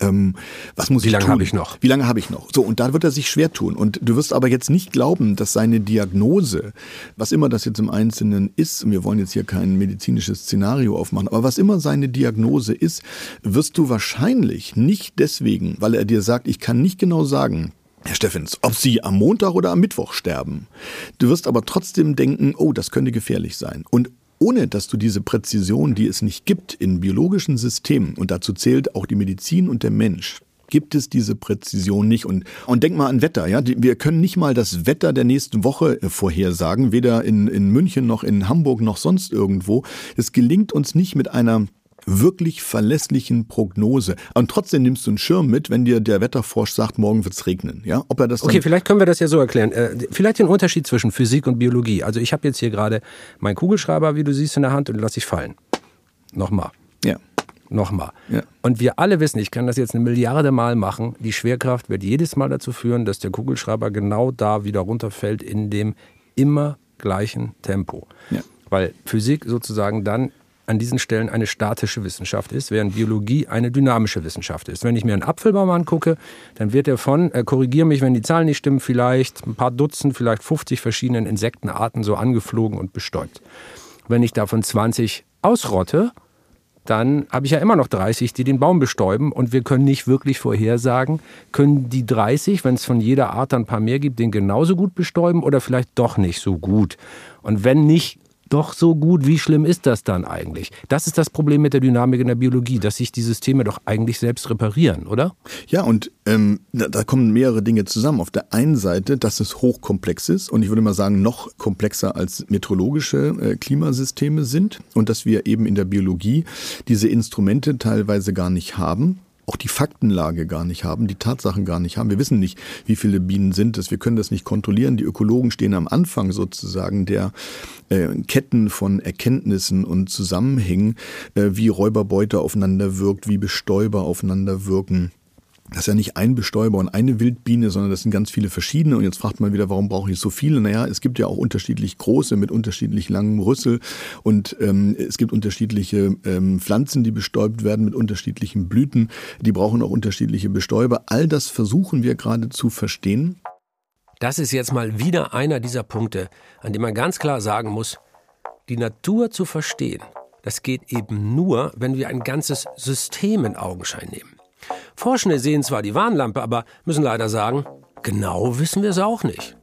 S2: ähm, was muss
S1: Wie
S2: ich
S1: lange habe ich noch?
S2: Wie lange habe ich noch? So, und da wird er sich schwer tun. Und du wirst aber jetzt nicht glauben, dass seine Diagnose, was immer das jetzt im Einzelnen ist, und wir wollen jetzt hier kein medizinisches Szenario aufmachen, aber was immer seine Diagnose ist, wirst du wahrscheinlich nicht deswegen, weil er dir sagt, ich kann nicht genau sagen, Herr Steffens, ob Sie am Montag oder am Mittwoch sterben. Du wirst aber trotzdem denken, oh, das könnte gefährlich sein. Und ohne dass du diese Präzision, die es nicht gibt in biologischen Systemen, und dazu zählt auch die Medizin und der Mensch, gibt es diese Präzision nicht. Und, und denk mal an Wetter, ja. Wir können nicht mal das Wetter der nächsten Woche äh, vorhersagen, weder in, in München noch in Hamburg noch sonst irgendwo. Es gelingt uns nicht mit einer wirklich verlässlichen Prognose. Und trotzdem nimmst du einen Schirm mit, wenn dir der Wetterfrosch sagt, morgen wird es regnen. Ja?
S1: Ob er das okay, vielleicht können wir das ja so erklären. Äh, vielleicht den Unterschied zwischen Physik und Biologie. Also ich habe jetzt hier gerade meinen Kugelschreiber, wie du siehst, in der Hand und lass ich fallen. Nochmal.
S2: Ja.
S1: Nochmal. Ja. Und wir alle wissen, ich kann das jetzt eine Milliarde Mal machen, die Schwerkraft wird jedes Mal dazu führen, dass der Kugelschreiber genau da wieder runterfällt in dem immer gleichen Tempo. Ja. Weil Physik sozusagen dann an diesen Stellen eine statische Wissenschaft ist, während Biologie eine dynamische Wissenschaft ist. Wenn ich mir einen Apfelbaum angucke, dann wird er von, äh, korrigiere mich, wenn die Zahlen nicht stimmen, vielleicht ein paar Dutzend, vielleicht 50 verschiedenen Insektenarten so angeflogen und bestäubt. Wenn ich davon 20 ausrotte, dann habe ich ja immer noch 30, die den Baum bestäuben und wir können nicht wirklich vorhersagen, können die 30, wenn es von jeder Art ein paar mehr gibt, den genauso gut bestäuben oder vielleicht doch nicht so gut. Und wenn nicht doch so gut. Wie schlimm ist das dann eigentlich? Das ist das Problem mit der Dynamik in der Biologie, dass sich die Systeme doch eigentlich selbst reparieren, oder?
S2: Ja, und ähm, da, da kommen mehrere Dinge zusammen. Auf der einen Seite, dass es hochkomplex ist und ich würde mal sagen, noch komplexer als meteorologische äh, Klimasysteme sind und dass wir eben in der Biologie diese Instrumente teilweise gar nicht haben auch die Faktenlage gar nicht haben, die Tatsachen gar nicht haben. Wir wissen nicht, wie viele Bienen sind es. Wir können das nicht kontrollieren. Die Ökologen stehen am Anfang sozusagen der äh, Ketten von Erkenntnissen und Zusammenhängen, äh, wie Räuberbeute aufeinander wirkt, wie Bestäuber aufeinander wirken das ist ja nicht ein Bestäuber und eine Wildbiene, sondern das sind ganz viele verschiedene. Und jetzt fragt man wieder, warum brauche ich so viele? Naja, es gibt ja auch unterschiedlich große mit unterschiedlich langem Rüssel und ähm, es gibt unterschiedliche ähm, Pflanzen, die bestäubt werden mit unterschiedlichen Blüten. Die brauchen auch unterschiedliche Bestäuber. All das versuchen wir gerade zu verstehen.
S1: Das ist jetzt mal wieder einer dieser Punkte, an dem man ganz klar sagen muss, die Natur zu verstehen, das geht eben nur, wenn wir ein ganzes System in Augenschein nehmen. Forschende sehen zwar die Warnlampe, aber müssen leider sagen, genau wissen wir es auch nicht.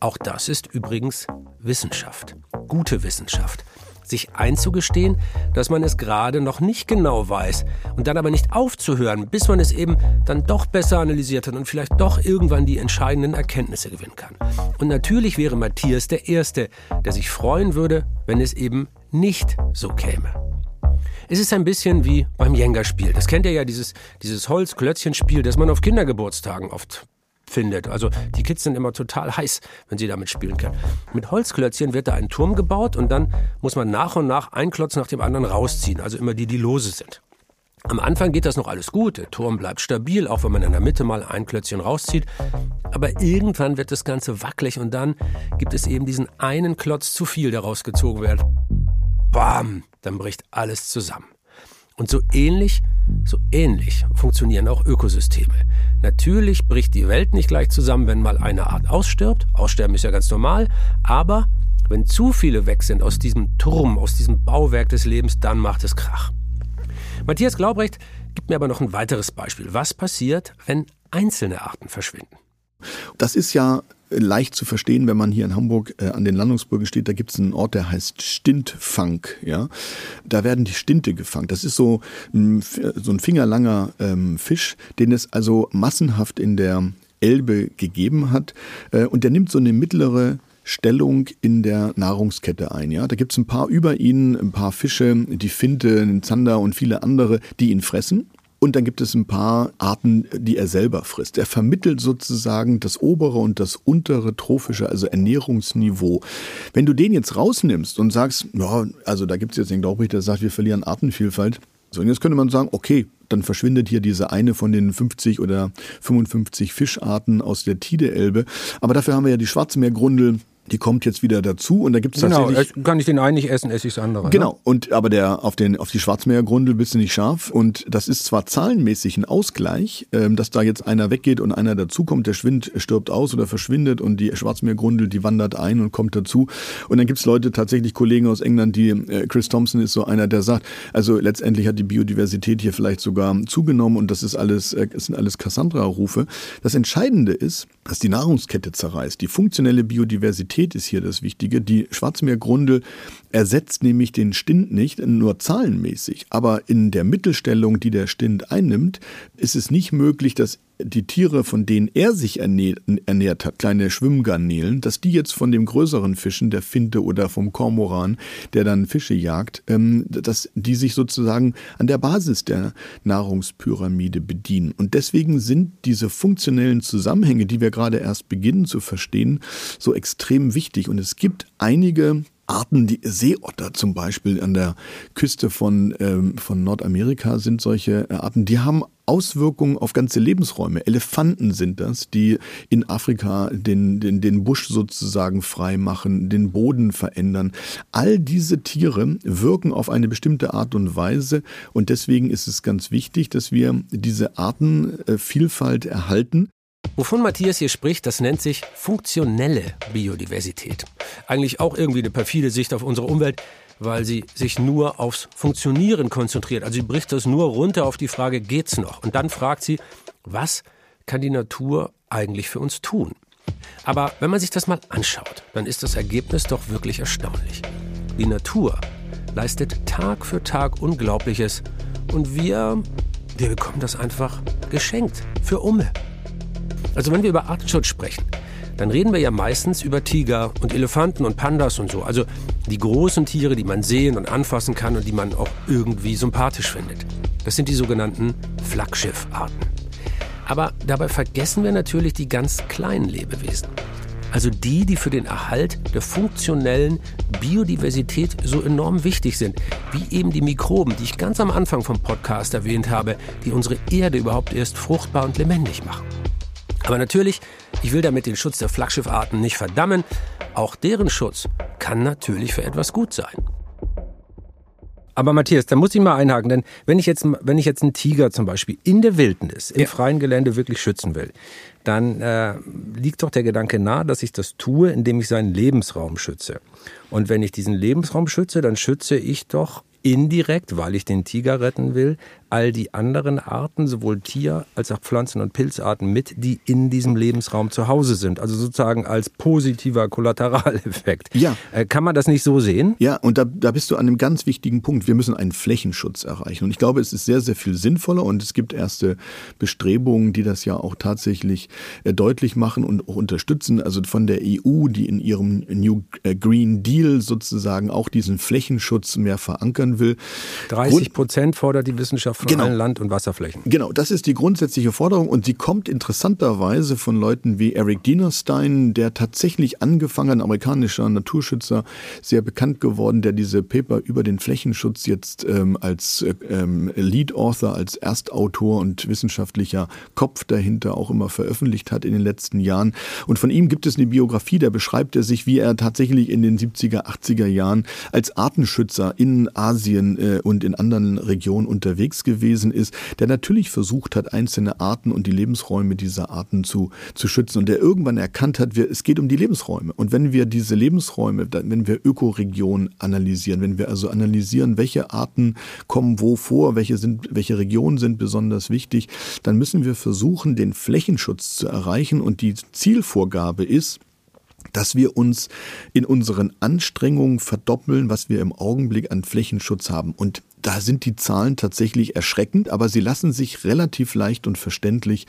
S1: Auch das ist übrigens Wissenschaft, gute Wissenschaft. Sich einzugestehen, dass man es gerade noch nicht genau weiß und dann aber nicht aufzuhören, bis man es eben dann doch besser analysiert hat und vielleicht doch irgendwann die entscheidenden Erkenntnisse gewinnen kann. Und natürlich wäre Matthias der Erste, der sich freuen würde, wenn es eben nicht so käme. Es ist ein bisschen wie beim Jenga-Spiel. Das kennt ihr ja, dieses, dieses Holzklötzchenspiel, das man auf Kindergeburtstagen oft findet. Also die Kids sind immer total heiß, wenn sie damit spielen können. Mit Holzklötzchen wird da ein Turm gebaut und dann muss man nach und nach einen Klotz nach dem anderen rausziehen, also immer die, die lose sind. Am Anfang geht das noch alles gut, der Turm bleibt stabil, auch wenn man in der Mitte mal ein Klötzchen rauszieht. Aber irgendwann wird das Ganze wackelig und dann gibt es eben diesen einen Klotz zu viel, der rausgezogen wird. Bam! Dann bricht alles zusammen. Und so ähnlich, so ähnlich funktionieren auch Ökosysteme. Natürlich bricht die Welt nicht gleich zusammen, wenn mal eine Art ausstirbt. Aussterben ist ja ganz normal. Aber wenn zu viele weg sind aus diesem Turm, aus diesem Bauwerk des Lebens, dann macht es Krach. Matthias Glaubrecht gibt mir aber noch ein weiteres Beispiel. Was passiert, wenn einzelne Arten verschwinden?
S2: Das ist ja leicht zu verstehen, wenn man hier in Hamburg äh, an den Landungsbrücken steht. Da gibt es einen Ort, der heißt Stintfang. Ja, da werden die Stinte gefangen. Das ist so ein, so ein fingerlanger ähm, Fisch, den es also massenhaft in der Elbe gegeben hat. Äh, und der nimmt so eine mittlere Stellung in der Nahrungskette ein. Ja, da gibt es ein paar über ihn, ein paar Fische, die Finte, den Zander und viele andere, die ihn fressen. Und dann gibt es ein paar Arten, die er selber frisst. Er vermittelt sozusagen das obere und das untere trophische, also Ernährungsniveau. Wenn du den jetzt rausnimmst und sagst, ja, also da gibt es jetzt den Glaubrecht, der sagt, wir verlieren Artenvielfalt. So, und jetzt könnte man sagen, okay, dann verschwindet hier diese eine von den 50 oder 55 Fischarten aus der Tide-Elbe. Aber dafür haben wir ja die Schwarzmeergrundel, die kommt jetzt wieder dazu und da gibt es
S1: genau,
S2: tatsächlich...
S1: Genau, kann ich den einen nicht essen, esse ich das andere.
S2: Genau, ne? und aber der auf, den, auf die Schwarzmeergrundel bist du nicht scharf und das ist zwar zahlenmäßig ein Ausgleich, ähm, dass da jetzt einer weggeht und einer dazukommt, der Schwind stirbt aus oder verschwindet und die Schwarzmeergrundel, die wandert ein und kommt dazu und dann gibt es Leute, tatsächlich Kollegen aus England, die, äh, Chris Thompson ist so einer, der sagt, also letztendlich hat die Biodiversität hier vielleicht sogar zugenommen und das ist alles, äh, das sind alles Cassandra-Rufe. Das Entscheidende ist, dass die Nahrungskette zerreißt. Die funktionelle Biodiversität ist hier das Wichtige. Die Schwarzmeergrundel ersetzt nämlich den Stint nicht, nur zahlenmäßig. Aber in der Mittelstellung, die der Stint einnimmt, ist es nicht möglich, dass die Tiere, von denen er sich ernährt, ernährt, hat, kleine Schwimmgarnelen, dass die jetzt von dem größeren Fischen, der Finte oder vom Kormoran, der dann Fische jagt, ähm, dass die sich sozusagen an der Basis der Nahrungspyramide bedienen. Und deswegen sind diese funktionellen Zusammenhänge, die wir gerade erst beginnen zu verstehen, so extrem wichtig. Und es gibt einige Arten, die Seeotter zum Beispiel an der Küste von, ähm, von Nordamerika sind solche Arten, die haben Auswirkungen auf ganze Lebensräume. Elefanten sind das, die in Afrika den, den, den Busch sozusagen frei machen, den Boden verändern. All diese Tiere wirken auf eine bestimmte Art und Weise und deswegen ist es ganz wichtig, dass wir diese Artenvielfalt erhalten.
S1: Wovon Matthias hier spricht, das nennt sich funktionelle Biodiversität. Eigentlich auch irgendwie eine perfide Sicht auf unsere Umwelt weil sie sich nur aufs Funktionieren konzentriert. Also sie bricht das nur runter auf die Frage, geht's noch? Und dann fragt sie, was kann die Natur eigentlich für uns tun? Aber wenn man sich das mal anschaut, dann ist das Ergebnis doch wirklich erstaunlich. Die Natur leistet Tag für Tag Unglaubliches und wir, wir bekommen das einfach geschenkt für Umme. Also wenn wir über Artenschutz sprechen, dann reden wir ja meistens über Tiger und Elefanten und Pandas und so. Also die großen Tiere, die man sehen und anfassen kann und die man auch irgendwie sympathisch findet. Das sind die sogenannten Flaggschiffarten. Aber dabei vergessen wir natürlich die ganz kleinen Lebewesen. Also die, die für den Erhalt der funktionellen Biodiversität so enorm wichtig sind, wie eben die Mikroben, die ich ganz am Anfang vom Podcast erwähnt habe, die unsere Erde überhaupt erst fruchtbar und lebendig machen. Aber natürlich, ich will damit den Schutz der Flaggschiffarten nicht verdammen, auch deren Schutz kann natürlich für etwas gut sein. Aber Matthias, da muss ich mal einhaken, denn wenn ich jetzt, wenn ich jetzt einen Tiger zum Beispiel in der Wildnis, im ja. freien Gelände wirklich schützen will, dann äh, liegt doch der Gedanke nahe, dass ich das tue, indem ich seinen Lebensraum schütze. Und wenn ich diesen Lebensraum schütze, dann schütze ich doch indirekt, weil ich den Tiger retten will, all die anderen Arten, sowohl Tier- als auch Pflanzen- und Pilzarten mit, die in diesem Lebensraum zu Hause sind. Also sozusagen als positiver Kollateraleffekt.
S2: Ja.
S1: Äh, kann man das nicht so sehen?
S2: Ja, und da, da bist du an einem ganz wichtigen Punkt. Wir müssen einen Flächenschutz erreichen. Und ich glaube, es ist sehr, sehr viel sinnvoller und es gibt erste Bestrebungen, die das ja auch tatsächlich äh, deutlich machen und auch unterstützen. Also von der EU, die in ihrem New äh, Green Deal sozusagen auch diesen Flächenschutz mehr verankern will.
S1: 30 Prozent fordert die Wissenschaft von genau. allen Land- und Wasserflächen.
S2: Genau, das ist die grundsätzliche Forderung und sie kommt interessanterweise von Leuten wie Eric Dienerstein, der tatsächlich angefangen, amerikanischer Naturschützer, sehr bekannt geworden, der diese Paper über den Flächenschutz jetzt ähm, als ähm, Lead Author, als Erstautor und wissenschaftlicher Kopf dahinter auch immer veröffentlicht hat in den letzten Jahren. Und von ihm gibt es eine Biografie, da beschreibt er sich, wie er tatsächlich in den 70er, 80er Jahren als Artenschützer in Asien äh, und in anderen Regionen unterwegs gewesen ist, der natürlich versucht hat, einzelne Arten und die Lebensräume dieser Arten zu, zu schützen und der irgendwann erkannt hat, wir, es geht um die Lebensräume. Und wenn wir diese Lebensräume, wenn wir Ökoregionen analysieren, wenn wir also analysieren, welche Arten kommen wo vor, welche, sind, welche Regionen sind besonders wichtig, dann müssen wir versuchen, den Flächenschutz zu erreichen. Und die Zielvorgabe ist, dass wir uns in unseren Anstrengungen verdoppeln, was wir im Augenblick an Flächenschutz haben. Und da sind die Zahlen tatsächlich erschreckend, aber sie lassen sich relativ leicht und verständlich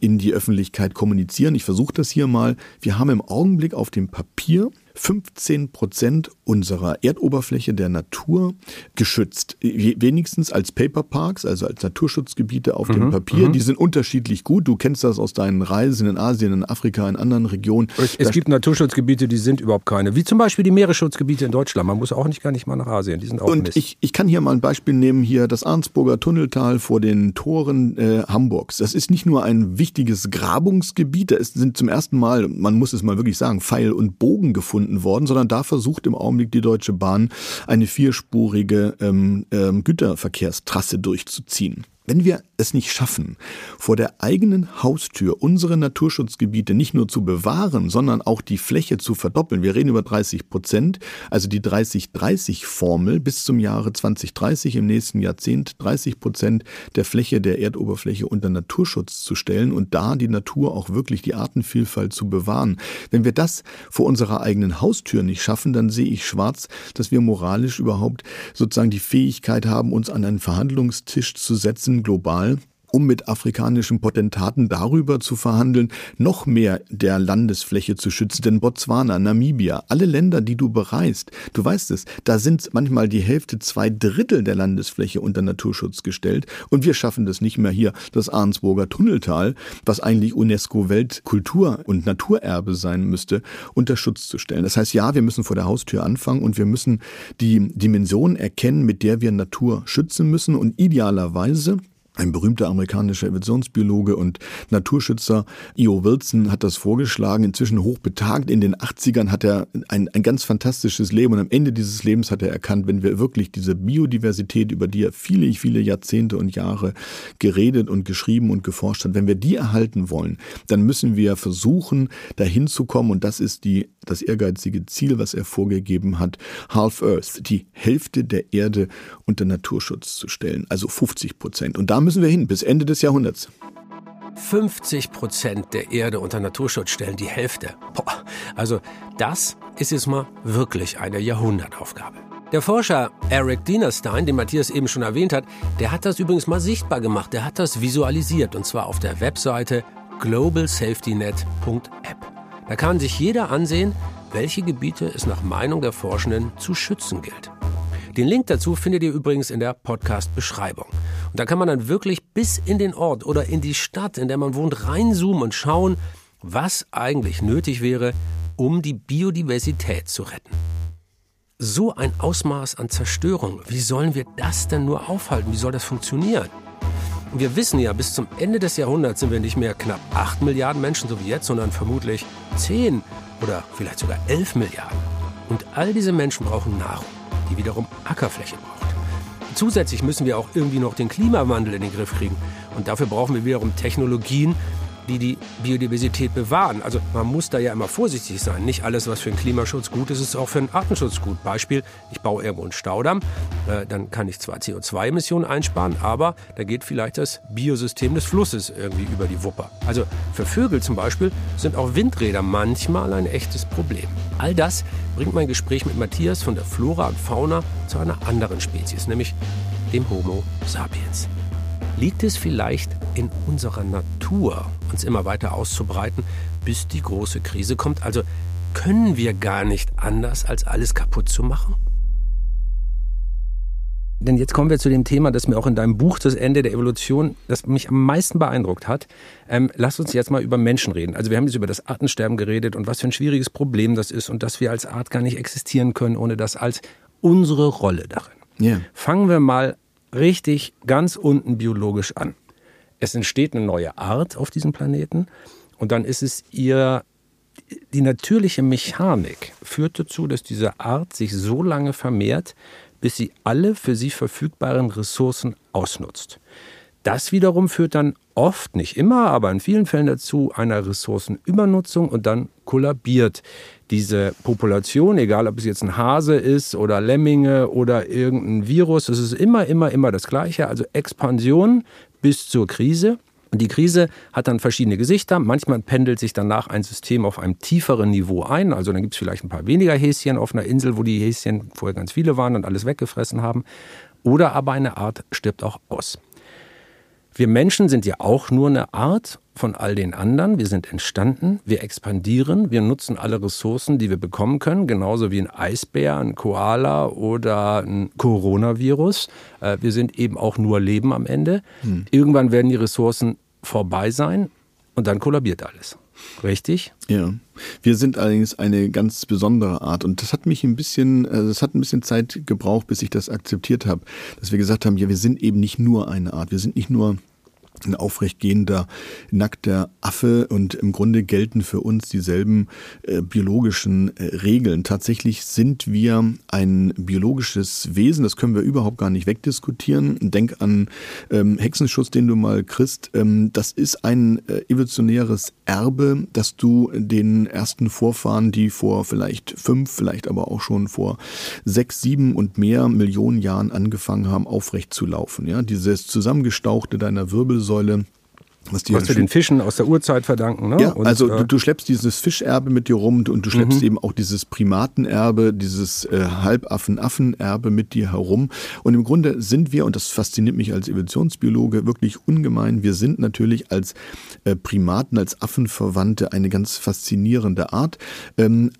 S2: in die Öffentlichkeit kommunizieren. Ich versuche das hier mal. Wir haben im Augenblick auf dem Papier 15 Prozent unserer Erdoberfläche der Natur geschützt. Wenigstens als Paperparks, also als Naturschutzgebiete auf mhm, dem Papier. Mhm. Die sind unterschiedlich gut. Du kennst das aus deinen Reisen in Asien, in Afrika, in anderen Regionen.
S1: Es, es gibt Naturschutzgebiete, die sind überhaupt keine. Wie zum Beispiel die Meeresschutzgebiete in Deutschland. Man muss auch nicht gar nicht mal nach Asien. Die sind auch
S2: Und ich, ich kann hier mal ein Beispiel nehmen. Hier das Arnsburger Tunneltal vor den Toren äh, Hamburgs. Das ist nicht nur ein wichtiges Grabungsgebiet. Da sind zum ersten Mal, man muss es mal wirklich sagen, Pfeil und Bogen gefunden gefunden worden, sondern da versucht im Augenblick die Deutsche Bahn eine vierspurige ähm, ähm, Güterverkehrstrasse durchzuziehen. Wenn wir es nicht schaffen, vor der eigenen Haustür unsere Naturschutzgebiete nicht nur zu bewahren, sondern auch die Fläche zu verdoppeln, wir reden über 30 Prozent, also die 30-30-Formel bis zum Jahre 2030 im nächsten Jahrzehnt 30 Prozent der Fläche der Erdoberfläche unter Naturschutz zu stellen und da die Natur auch wirklich die Artenvielfalt zu bewahren. Wenn wir das vor unserer eigenen Haustür nicht schaffen, dann sehe ich schwarz, dass wir moralisch überhaupt sozusagen die Fähigkeit haben, uns an einen Verhandlungstisch zu setzen, global um mit afrikanischen Potentaten darüber zu verhandeln, noch mehr der Landesfläche zu schützen. Denn Botswana, Namibia, alle Länder, die du bereist, du weißt es, da sind manchmal die Hälfte, zwei Drittel der Landesfläche unter Naturschutz gestellt. Und wir schaffen das nicht mehr hier, das Arnsburger Tunneltal, was eigentlich UNESCO Weltkultur- und Naturerbe sein müsste, unter Schutz zu stellen. Das heißt, ja, wir müssen vor der Haustür anfangen und wir müssen die Dimension erkennen, mit der wir Natur schützen müssen und idealerweise ein berühmter amerikanischer Evolutionsbiologe und Naturschützer, E.O. Wilson, hat das vorgeschlagen. Inzwischen hochbetagt. In den 80ern hat er ein, ein ganz fantastisches Leben und am Ende dieses Lebens hat er erkannt, wenn wir wirklich diese Biodiversität, über die er viele, viele Jahrzehnte und Jahre geredet und geschrieben und geforscht hat, wenn wir die erhalten wollen, dann müssen wir versuchen, dahin zu kommen und das ist die, das ehrgeizige Ziel, was er vorgegeben hat, Half Earth, die Hälfte der Erde unter Naturschutz zu stellen, also 50 Prozent. Und da müssen wir hin, bis Ende des Jahrhunderts.
S1: 50 Prozent der Erde unter Naturschutz stellen, die Hälfte. Boah, also das ist jetzt mal wirklich eine Jahrhundertaufgabe. Der Forscher Eric Dienerstein, den Matthias eben schon erwähnt hat, der hat das übrigens mal sichtbar gemacht. Der hat das visualisiert und zwar auf der Webseite globalsafetynet.app. Da kann sich jeder ansehen, welche Gebiete es nach Meinung der Forschenden zu schützen gilt. Den Link dazu findet ihr übrigens in der Podcast-Beschreibung. Und da kann man dann wirklich bis in den Ort oder in die Stadt, in der man wohnt, reinzoomen und schauen, was eigentlich nötig wäre, um die Biodiversität zu retten. So ein Ausmaß an Zerstörung, wie sollen wir das denn nur aufhalten? Wie soll das funktionieren? Wir wissen ja, bis zum Ende des Jahrhunderts sind wir nicht mehr knapp 8 Milliarden Menschen, so wie jetzt, sondern vermutlich 10 oder vielleicht sogar 11 Milliarden. Und all diese Menschen brauchen Nahrung, die wiederum Ackerfläche braucht. Zusätzlich müssen wir auch irgendwie noch den Klimawandel in den Griff kriegen. Und dafür brauchen wir wiederum Technologien, die die Biodiversität bewahren. Also man muss da ja immer vorsichtig sein. Nicht alles, was für den Klimaschutz gut ist, ist auch für den Artenschutz gut. Beispiel, ich baue irgendwo einen Staudamm, äh, dann kann ich zwar CO2-Emissionen einsparen, aber da geht vielleicht das Biosystem des Flusses irgendwie über die Wupper. Also für Vögel zum Beispiel sind auch Windräder manchmal ein echtes Problem. All das bringt mein Gespräch mit Matthias von der Flora und Fauna zu einer anderen Spezies, nämlich dem Homo sapiens. Liegt es vielleicht in unserer Natur, uns immer weiter auszubreiten, bis die große Krise kommt? Also können wir gar nicht anders, als alles kaputt zu machen? Denn jetzt kommen wir zu dem Thema, das mir auch in deinem Buch Das Ende der Evolution, das mich am meisten beeindruckt hat. Ähm, lass uns jetzt mal über Menschen reden. Also wir haben jetzt über das Artensterben geredet und was für ein schwieriges Problem das ist und dass wir als Art gar nicht existieren können, ohne das als unsere Rolle darin. Yeah. Fangen wir mal richtig ganz unten biologisch an. Es entsteht eine neue Art auf diesem Planeten und dann ist es ihr, die natürliche Mechanik führt dazu, dass diese Art sich so lange vermehrt, bis sie alle für sie verfügbaren Ressourcen ausnutzt. Das wiederum führt dann oft, nicht immer, aber in vielen Fällen dazu einer Ressourcenübernutzung und dann kollabiert diese Population, egal ob es jetzt ein Hase ist oder Lemminge oder irgendein Virus, es ist immer, immer, immer das Gleiche. Also Expansion bis zur Krise. Und die Krise hat dann verschiedene Gesichter. Manchmal pendelt sich danach ein System auf einem tieferen Niveau ein. Also dann gibt es vielleicht ein paar weniger Häschen auf einer Insel, wo die Häschen vorher ganz viele waren und alles weggefressen haben. Oder aber eine Art stirbt auch aus. Wir Menschen sind ja auch nur eine Art von all den anderen. Wir sind entstanden, wir expandieren, wir nutzen alle Ressourcen, die wir bekommen können, genauso wie ein Eisbär, ein Koala oder ein Coronavirus. Äh, wir sind eben auch nur Leben am Ende. Hm. Irgendwann werden die Ressourcen vorbei sein und dann kollabiert alles. Richtig?
S2: Ja. Wir sind allerdings eine ganz besondere Art und das hat mich ein bisschen, also es hat ein bisschen Zeit gebraucht, bis ich das akzeptiert habe, dass wir gesagt haben, ja, wir sind eben nicht nur eine Art, wir sind nicht nur ein aufrechtgehender, nackter Affe und im Grunde gelten für uns dieselben äh, biologischen äh, Regeln. Tatsächlich sind wir ein biologisches Wesen, das können wir überhaupt gar nicht wegdiskutieren. Denk an ähm, Hexenschuss, den du mal kriegst. Ähm, das ist ein äh, evolutionäres Erbe, das du den ersten Vorfahren, die vor vielleicht fünf, vielleicht aber auch schon vor sechs, sieben und mehr Millionen Jahren angefangen haben, aufrecht zu laufen. Ja, dieses zusammengestauchte deiner Wirbelsäule Wirbelsäule.
S1: Was, was wir den Fischen aus der Urzeit verdanken. Ne?
S2: Ja, und, also du, äh, du, schleppst dieses Fischerbe mit dir rum und du schleppst mhm. eben auch dieses Primatenerbe, dieses äh, Halbaffen-Affenerbe mit dir herum. Und im Grunde sind wir, und das fasziniert mich als Evolutionsbiologe wirklich ungemein, wir sind natürlich als äh, Primaten, als Affenverwandte eine ganz faszinierende Art. Ähm,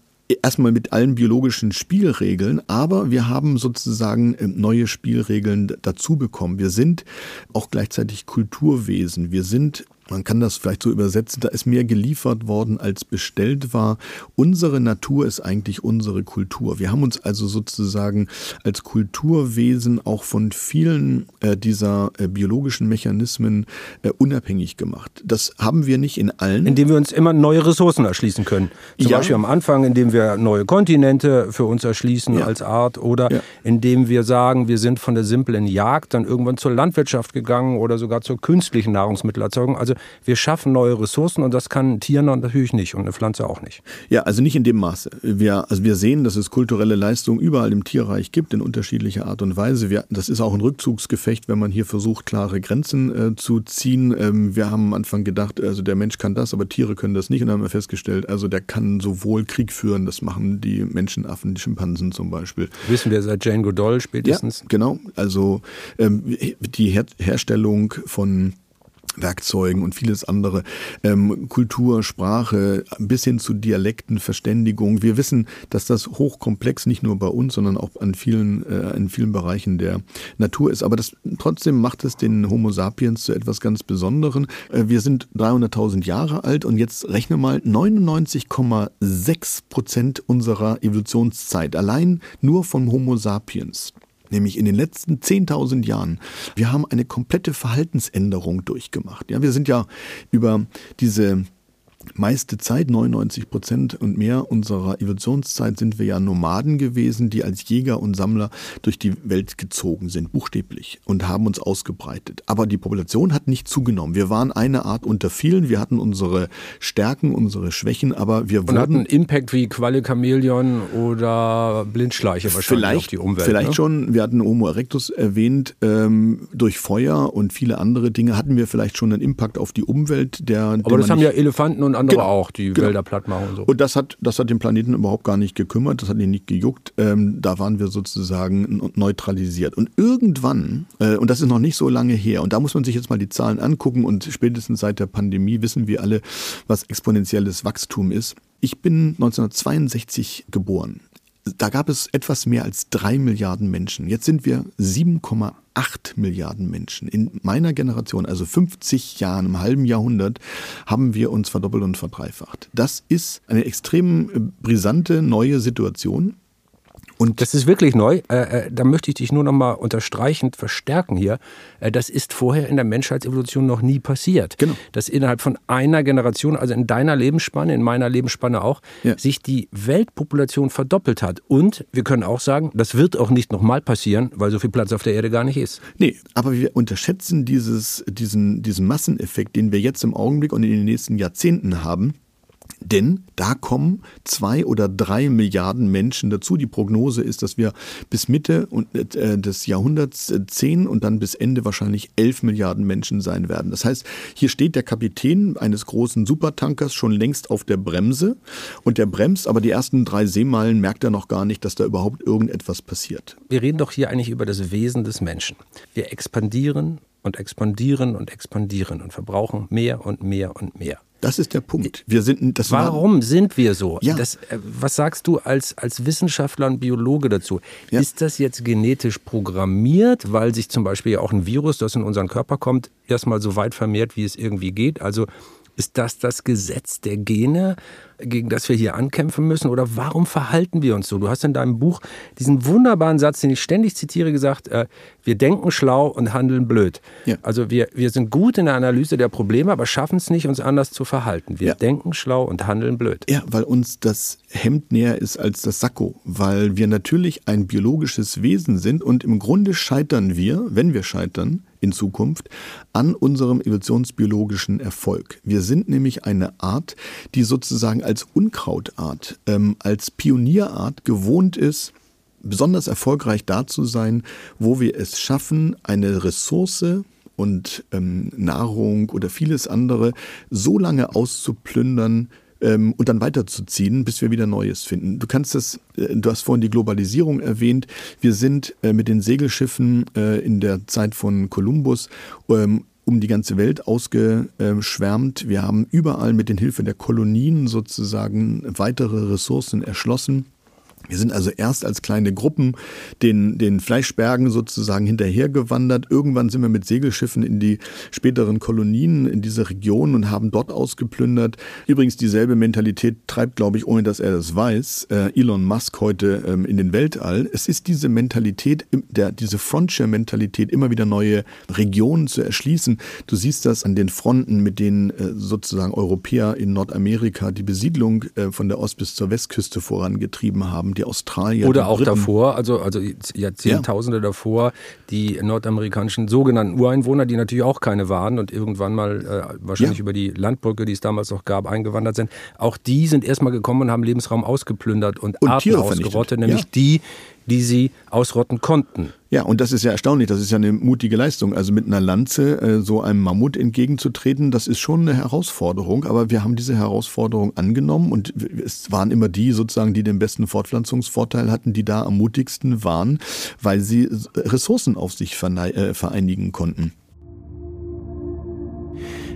S2: erstmal mit allen biologischen Spielregeln, aber wir haben sozusagen äh, neue Spielregeln dazu bekommen. Wir sind auch gleichzeitig Kulturwesen. Wir sind man kann das vielleicht so übersetzen, da ist mehr geliefert worden, als bestellt war. Unsere Natur ist eigentlich unsere Kultur. Wir haben uns also sozusagen als Kulturwesen auch von vielen äh, dieser äh, biologischen Mechanismen äh, unabhängig gemacht. Das haben wir nicht in allen.
S1: Indem wir uns immer neue Ressourcen erschließen können. Zum ja. Beispiel am Anfang, indem wir neue Kontinente für uns erschließen ja. als Art oder ja. indem wir sagen, wir sind von der simplen Jagd dann irgendwann zur Landwirtschaft gegangen oder sogar zur künstlichen Nahrungsmittelerzeugung. Also wir schaffen neue Ressourcen und das kann ein Tier natürlich nicht und eine Pflanze auch nicht.
S2: Ja, also nicht in dem Maße. Wir, also wir sehen, dass es kulturelle Leistungen überall im Tierreich gibt, in unterschiedlicher Art und Weise. Wir, das ist auch ein Rückzugsgefecht, wenn man hier versucht, klare Grenzen äh, zu ziehen. Ähm, wir haben am Anfang gedacht, also der Mensch kann das, aber Tiere können das nicht. Und dann haben wir festgestellt, also der kann sowohl Krieg führen, das machen die Menschenaffen, die Schimpansen zum Beispiel.
S1: Wissen wir seit Jane Goodall spätestens.
S2: Ja, genau. Also ähm, die Her Herstellung von Werkzeugen und vieles andere, ähm, Kultur, Sprache, bis hin zu Dialekten, Verständigung. Wir wissen, dass das hochkomplex nicht nur bei uns, sondern auch an vielen, äh, in vielen Bereichen der Natur ist. Aber das trotzdem macht es den Homo sapiens zu etwas ganz Besonderen. Äh, wir sind 300.000 Jahre alt und jetzt rechne mal 99,6 Prozent unserer Evolutionszeit allein nur vom Homo sapiens nämlich in den letzten 10.000 Jahren. Wir haben eine komplette Verhaltensänderung durchgemacht. Ja, wir sind ja über diese meiste Zeit, 99 Prozent und mehr unserer Evolutionszeit, sind wir ja Nomaden gewesen, die als Jäger und Sammler durch die Welt gezogen sind, buchstäblich, und haben uns ausgebreitet. Aber die Population hat nicht zugenommen. Wir waren eine Art unter vielen. Wir hatten unsere Stärken, unsere Schwächen, aber wir
S1: und hatten Impact wie Qualle Chamäleon oder Blindschleiche wahrscheinlich
S2: vielleicht,
S1: auf die Umwelt.
S2: Vielleicht
S1: ne?
S2: schon. Wir hatten Homo erectus erwähnt. Ähm, durch Feuer und viele andere Dinge hatten wir vielleicht schon einen Impact auf die Umwelt. Der,
S1: aber das haben ja Elefanten und und andere genau, auch, die genau. Wälder platt machen und so.
S2: Und das hat, das hat den Planeten überhaupt gar nicht gekümmert, das hat ihn nicht gejuckt. Ähm, da waren wir sozusagen neutralisiert. Und irgendwann, äh, und das ist noch nicht so lange her, und da muss man sich jetzt mal die Zahlen angucken und spätestens seit der Pandemie wissen wir alle, was exponentielles Wachstum ist. Ich bin 1962 geboren. Da gab es etwas mehr als drei Milliarden Menschen. Jetzt sind wir 7,8 Milliarden Menschen. In meiner Generation, also 50 Jahren, im halben Jahrhundert, haben wir uns verdoppelt und verdreifacht. Das ist eine extrem äh, brisante neue Situation.
S1: Und das ist wirklich neu. Äh, äh, da möchte ich dich nur noch mal unterstreichend verstärken hier. Äh, das ist vorher in der Menschheitsevolution noch nie passiert.
S2: Genau.
S1: Dass innerhalb von einer Generation, also in deiner Lebensspanne, in meiner Lebensspanne auch, ja. sich die Weltpopulation verdoppelt hat. Und wir können auch sagen, das wird auch nicht noch mal passieren, weil so viel Platz auf der Erde gar nicht ist.
S2: Nee, aber wir unterschätzen dieses, diesen, diesen Masseneffekt, den wir jetzt im Augenblick und in den nächsten Jahrzehnten haben denn da kommen zwei oder drei Milliarden Menschen dazu. Die Prognose ist, dass wir bis Mitte äh, des Jahrhunderts äh, zehn und dann bis Ende wahrscheinlich elf Milliarden Menschen sein werden. Das heißt, hier steht der Kapitän eines großen Supertankers schon längst auf der Bremse und der bremst, aber die ersten drei Seemeilen merkt er noch gar nicht, dass da überhaupt irgendetwas passiert.
S1: Wir reden doch hier eigentlich über das Wesen des Menschen. Wir expandieren und expandieren und expandieren und verbrauchen mehr und mehr und mehr.
S2: Das ist der Punkt. Wir sind, das
S1: Warum war, sind wir so? Ja. Das, äh, was sagst du als, als Wissenschaftler und Biologe dazu? Ja. Ist das jetzt genetisch programmiert, weil sich zum Beispiel auch ein Virus, das in unseren Körper kommt, erstmal so weit vermehrt, wie es irgendwie geht? Also ist das das Gesetz der Gene, gegen das wir hier ankämpfen müssen? Oder warum verhalten wir uns so? Du hast in deinem Buch diesen wunderbaren Satz, den ich ständig zitiere, gesagt, äh, wir denken schlau und handeln blöd. Ja. Also wir, wir sind gut in der Analyse der Probleme, aber schaffen es nicht, uns anders zu verhalten. Wir ja. denken schlau und handeln blöd.
S2: Ja, weil uns das Hemd näher ist als das Sakko. Weil wir natürlich ein biologisches Wesen sind und im Grunde scheitern wir, wenn wir scheitern, in Zukunft an unserem evolutionsbiologischen Erfolg. Wir sind nämlich eine Art, die sozusagen als Unkrautart, ähm, als Pionierart gewohnt ist, besonders erfolgreich da zu sein, wo wir es schaffen, eine Ressource und ähm, Nahrung oder vieles andere so lange auszuplündern, ähm, und dann weiterzuziehen, bis wir wieder Neues finden. Du kannst das, äh, du hast vorhin die Globalisierung erwähnt. Wir sind äh, mit den Segelschiffen äh, in der Zeit von Kolumbus ähm, um die ganze Welt ausgeschwärmt. Wir haben überall mit den Hilfe der Kolonien sozusagen weitere Ressourcen erschlossen. Wir sind also erst als kleine Gruppen den, den Fleischbergen sozusagen hinterhergewandert. Irgendwann sind wir mit Segelschiffen in die späteren Kolonien in dieser Region und haben dort ausgeplündert. Übrigens dieselbe Mentalität treibt, glaube ich, ohne dass er das weiß, äh, Elon Musk heute ähm, in den Weltall. Es ist diese Mentalität, der, diese Frontier-Mentalität, immer wieder neue Regionen zu erschließen. Du siehst das an den Fronten, mit denen äh, sozusagen Europäer in Nordamerika die Besiedlung äh, von der Ost- bis zur Westküste vorangetrieben haben. Die die Australier.
S1: Oder auch
S2: Briten.
S1: davor, also, also Jahrzehntausende ja. davor, die nordamerikanischen sogenannten Ureinwohner, die natürlich auch keine waren und irgendwann mal äh, wahrscheinlich ja. über die Landbrücke, die es damals noch gab, eingewandert sind. Auch die sind erstmal gekommen und haben Lebensraum ausgeplündert und, und Arten ausgerottet, nämlich ja. die, die sie ausrotten konnten.
S2: Ja, und das ist ja erstaunlich, das ist ja eine mutige Leistung. Also mit einer Lanze äh, so einem Mammut entgegenzutreten, das ist schon eine Herausforderung, aber wir haben diese Herausforderung angenommen und es waren immer die sozusagen, die den besten Fortpflanzungsvorteil hatten, die da am mutigsten waren, weil sie Ressourcen auf sich äh, vereinigen konnten.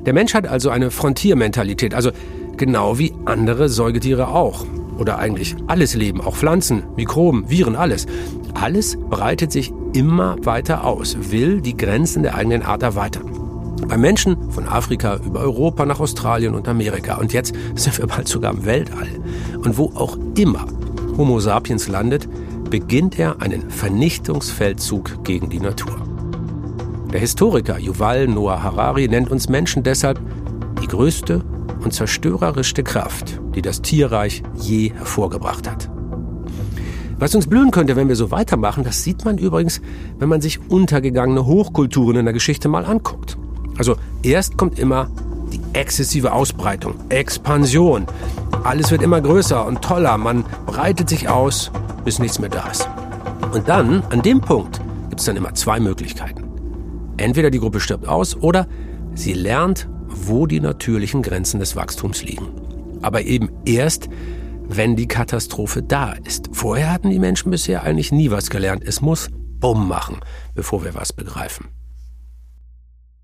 S1: Der Mensch hat also eine Frontiermentalität, also genau wie andere Säugetiere auch oder eigentlich alles Leben, auch Pflanzen, Mikroben, Viren, alles. Alles breitet sich immer weiter aus, will die Grenzen der eigenen Art erweitern. Bei Menschen von Afrika über Europa nach Australien und Amerika. Und jetzt sind wir bald sogar im Weltall. Und wo auch immer Homo sapiens landet, beginnt er einen Vernichtungsfeldzug gegen die Natur. Der Historiker Yuval Noah Harari nennt uns Menschen deshalb die größte und zerstörerischste Kraft, die das Tierreich je hervorgebracht hat. Was uns blühen könnte, wenn wir so weitermachen, das sieht man übrigens, wenn man sich untergegangene Hochkulturen in der Geschichte mal anguckt. Also erst kommt immer die exzessive Ausbreitung, Expansion. Alles wird immer größer und toller, man breitet sich aus, bis nichts mehr da ist. Und dann, an dem Punkt, gibt es dann immer zwei Möglichkeiten. Entweder die Gruppe stirbt aus oder sie lernt wo die natürlichen Grenzen des Wachstums liegen. Aber eben erst, wenn die Katastrophe da ist. Vorher hatten die Menschen bisher eigentlich nie was gelernt. Es muss Bumm machen, bevor wir was begreifen.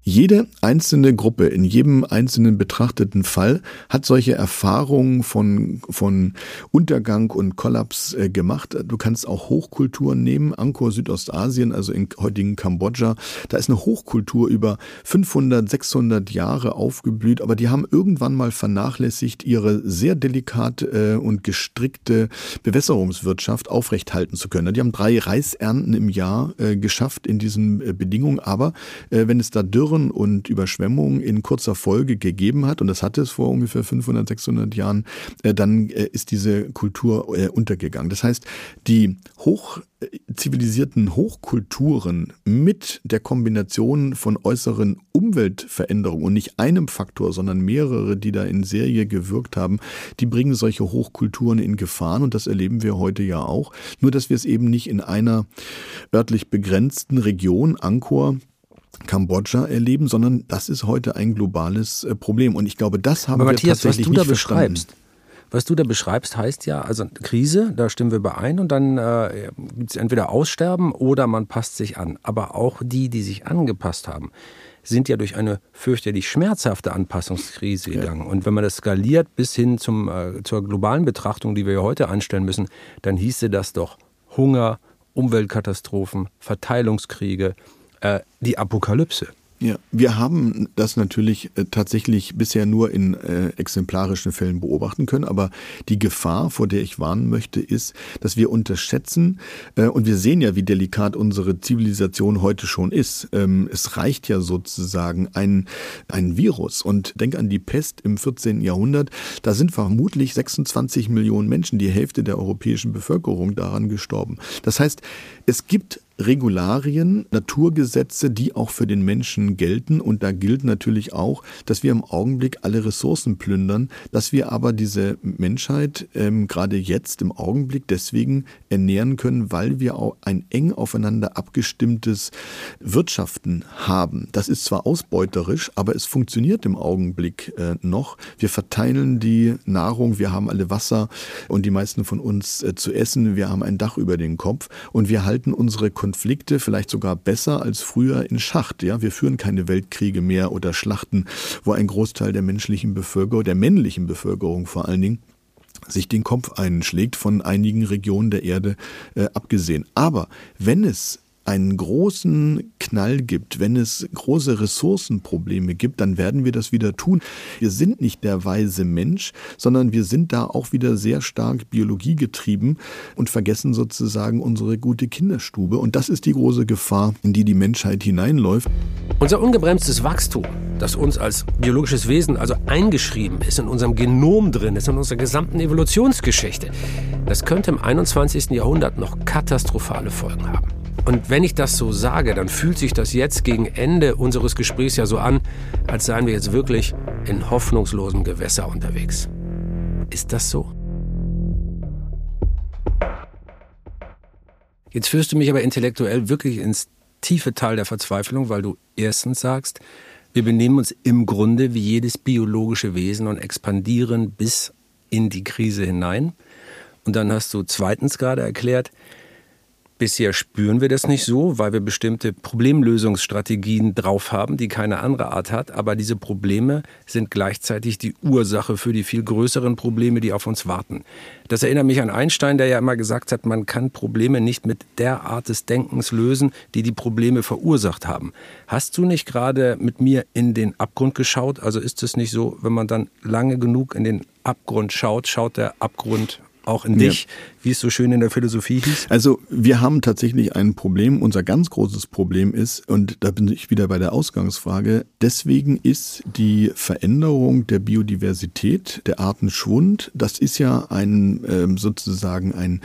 S2: Jede einzelne Gruppe in jedem einzelnen betrachteten Fall hat solche Erfahrungen von, von Untergang und Kollaps äh, gemacht. Du kannst auch Hochkulturen nehmen. Angkor Südostasien, also in heutigen Kambodscha, da ist eine Hochkultur über 500, 600 Jahre aufgeblüht, aber die haben irgendwann mal vernachlässigt, ihre sehr delikate äh, und gestrickte Bewässerungswirtschaft aufrechthalten zu können. Die haben drei Reisernten im Jahr äh, geschafft in diesen Bedingungen, aber wenn es da Dürre Dürren und Überschwemmungen in kurzer Folge gegeben hat, und das hatte es vor ungefähr 500, 600 Jahren, äh, dann äh, ist diese Kultur äh, untergegangen. Das heißt, die hoch zivilisierten Hochkulturen mit der Kombination von äußeren Umweltveränderungen und nicht einem Faktor, sondern mehrere, die da in Serie gewirkt haben, die bringen solche Hochkulturen in Gefahren und das erleben wir heute ja auch. Nur dass wir es eben nicht in einer örtlich begrenzten Region, Angkor, Kambodscha erleben, sondern das ist heute ein globales äh, Problem. Und ich glaube, das haben
S1: Aber
S2: wir
S1: Matthias,
S2: tatsächlich
S1: was du da beschreibst,
S2: verstanden.
S1: was du da beschreibst, heißt ja, also Krise, da stimmen wir überein und dann äh, gibt es entweder Aussterben oder man passt sich an. Aber auch die, die sich angepasst haben, sind ja durch eine fürchterlich schmerzhafte Anpassungskrise gegangen. Ja. Und wenn man das skaliert bis hin zum, äh, zur globalen Betrachtung, die wir ja heute anstellen müssen, dann hieße das doch Hunger, Umweltkatastrophen, Verteilungskriege, äh, die Apokalypse.
S2: Ja, wir haben das natürlich äh, tatsächlich bisher nur in äh, exemplarischen Fällen beobachten können, aber die Gefahr, vor der ich warnen möchte, ist, dass wir unterschätzen, äh, und wir sehen ja, wie delikat unsere Zivilisation heute schon ist. Ähm, es reicht ja sozusagen ein, ein Virus. Und denk an die Pest im 14. Jahrhundert. Da sind vermutlich 26 Millionen Menschen, die Hälfte der europäischen Bevölkerung, daran gestorben. Das heißt, es gibt Regularien, Naturgesetze, die auch für den Menschen gelten. Und da gilt natürlich auch, dass wir im Augenblick alle Ressourcen plündern, dass wir aber diese Menschheit ähm, gerade jetzt im Augenblick deswegen ernähren können, weil wir auch ein eng aufeinander abgestimmtes Wirtschaften haben. Das ist zwar ausbeuterisch, aber es funktioniert im Augenblick äh, noch. Wir verteilen die Nahrung, wir haben alle Wasser und die meisten von uns äh, zu essen, wir haben ein Dach über den Kopf und wir halten unsere Konflikte vielleicht sogar besser als früher in Schacht. Ja, wir führen keine Weltkriege mehr oder Schlachten, wo ein Großteil der menschlichen Bevölkerung, der männlichen Bevölkerung vor allen Dingen, sich den Kopf einschlägt, von einigen Regionen der Erde äh, abgesehen. Aber wenn es einen großen Knall gibt, wenn es große Ressourcenprobleme gibt, dann werden wir das wieder tun. Wir sind nicht der weise Mensch, sondern wir sind da auch wieder sehr stark biologiegetrieben und vergessen sozusagen unsere gute Kinderstube. Und das ist die große Gefahr, in die die Menschheit hineinläuft.
S1: Unser ungebremstes Wachstum, das uns als biologisches Wesen also eingeschrieben ist, in unserem Genom drin ist, in unserer gesamten Evolutionsgeschichte, das könnte im 21. Jahrhundert noch katastrophale Folgen haben. Und wenn ich das so sage, dann fühlt sich das jetzt gegen Ende unseres Gesprächs ja so an, als seien wir jetzt wirklich in hoffnungslosem Gewässer unterwegs. Ist das so? Jetzt führst du mich aber intellektuell wirklich ins tiefe Tal der Verzweiflung, weil du erstens sagst, wir benehmen uns im Grunde wie jedes biologische Wesen und expandieren bis in die Krise hinein. Und dann hast du zweitens gerade erklärt, Bisher spüren wir das nicht so, weil wir bestimmte Problemlösungsstrategien drauf haben, die keine andere Art hat. Aber diese Probleme sind gleichzeitig die Ursache für die viel größeren Probleme, die auf uns warten. Das erinnert mich an Einstein, der ja immer gesagt hat, man kann Probleme nicht mit der Art des Denkens lösen, die die Probleme verursacht haben. Hast du nicht gerade mit mir in den Abgrund geschaut? Also ist es nicht so, wenn man dann lange genug in den Abgrund schaut, schaut der Abgrund auch in dich, ja. Wie es so schön in der Philosophie hieß?
S2: Also wir haben tatsächlich ein Problem. Unser ganz großes Problem ist, und da bin ich wieder bei der Ausgangsfrage, deswegen ist die Veränderung der Biodiversität, der Artenschwund, das ist ja ein ähm, sozusagen ein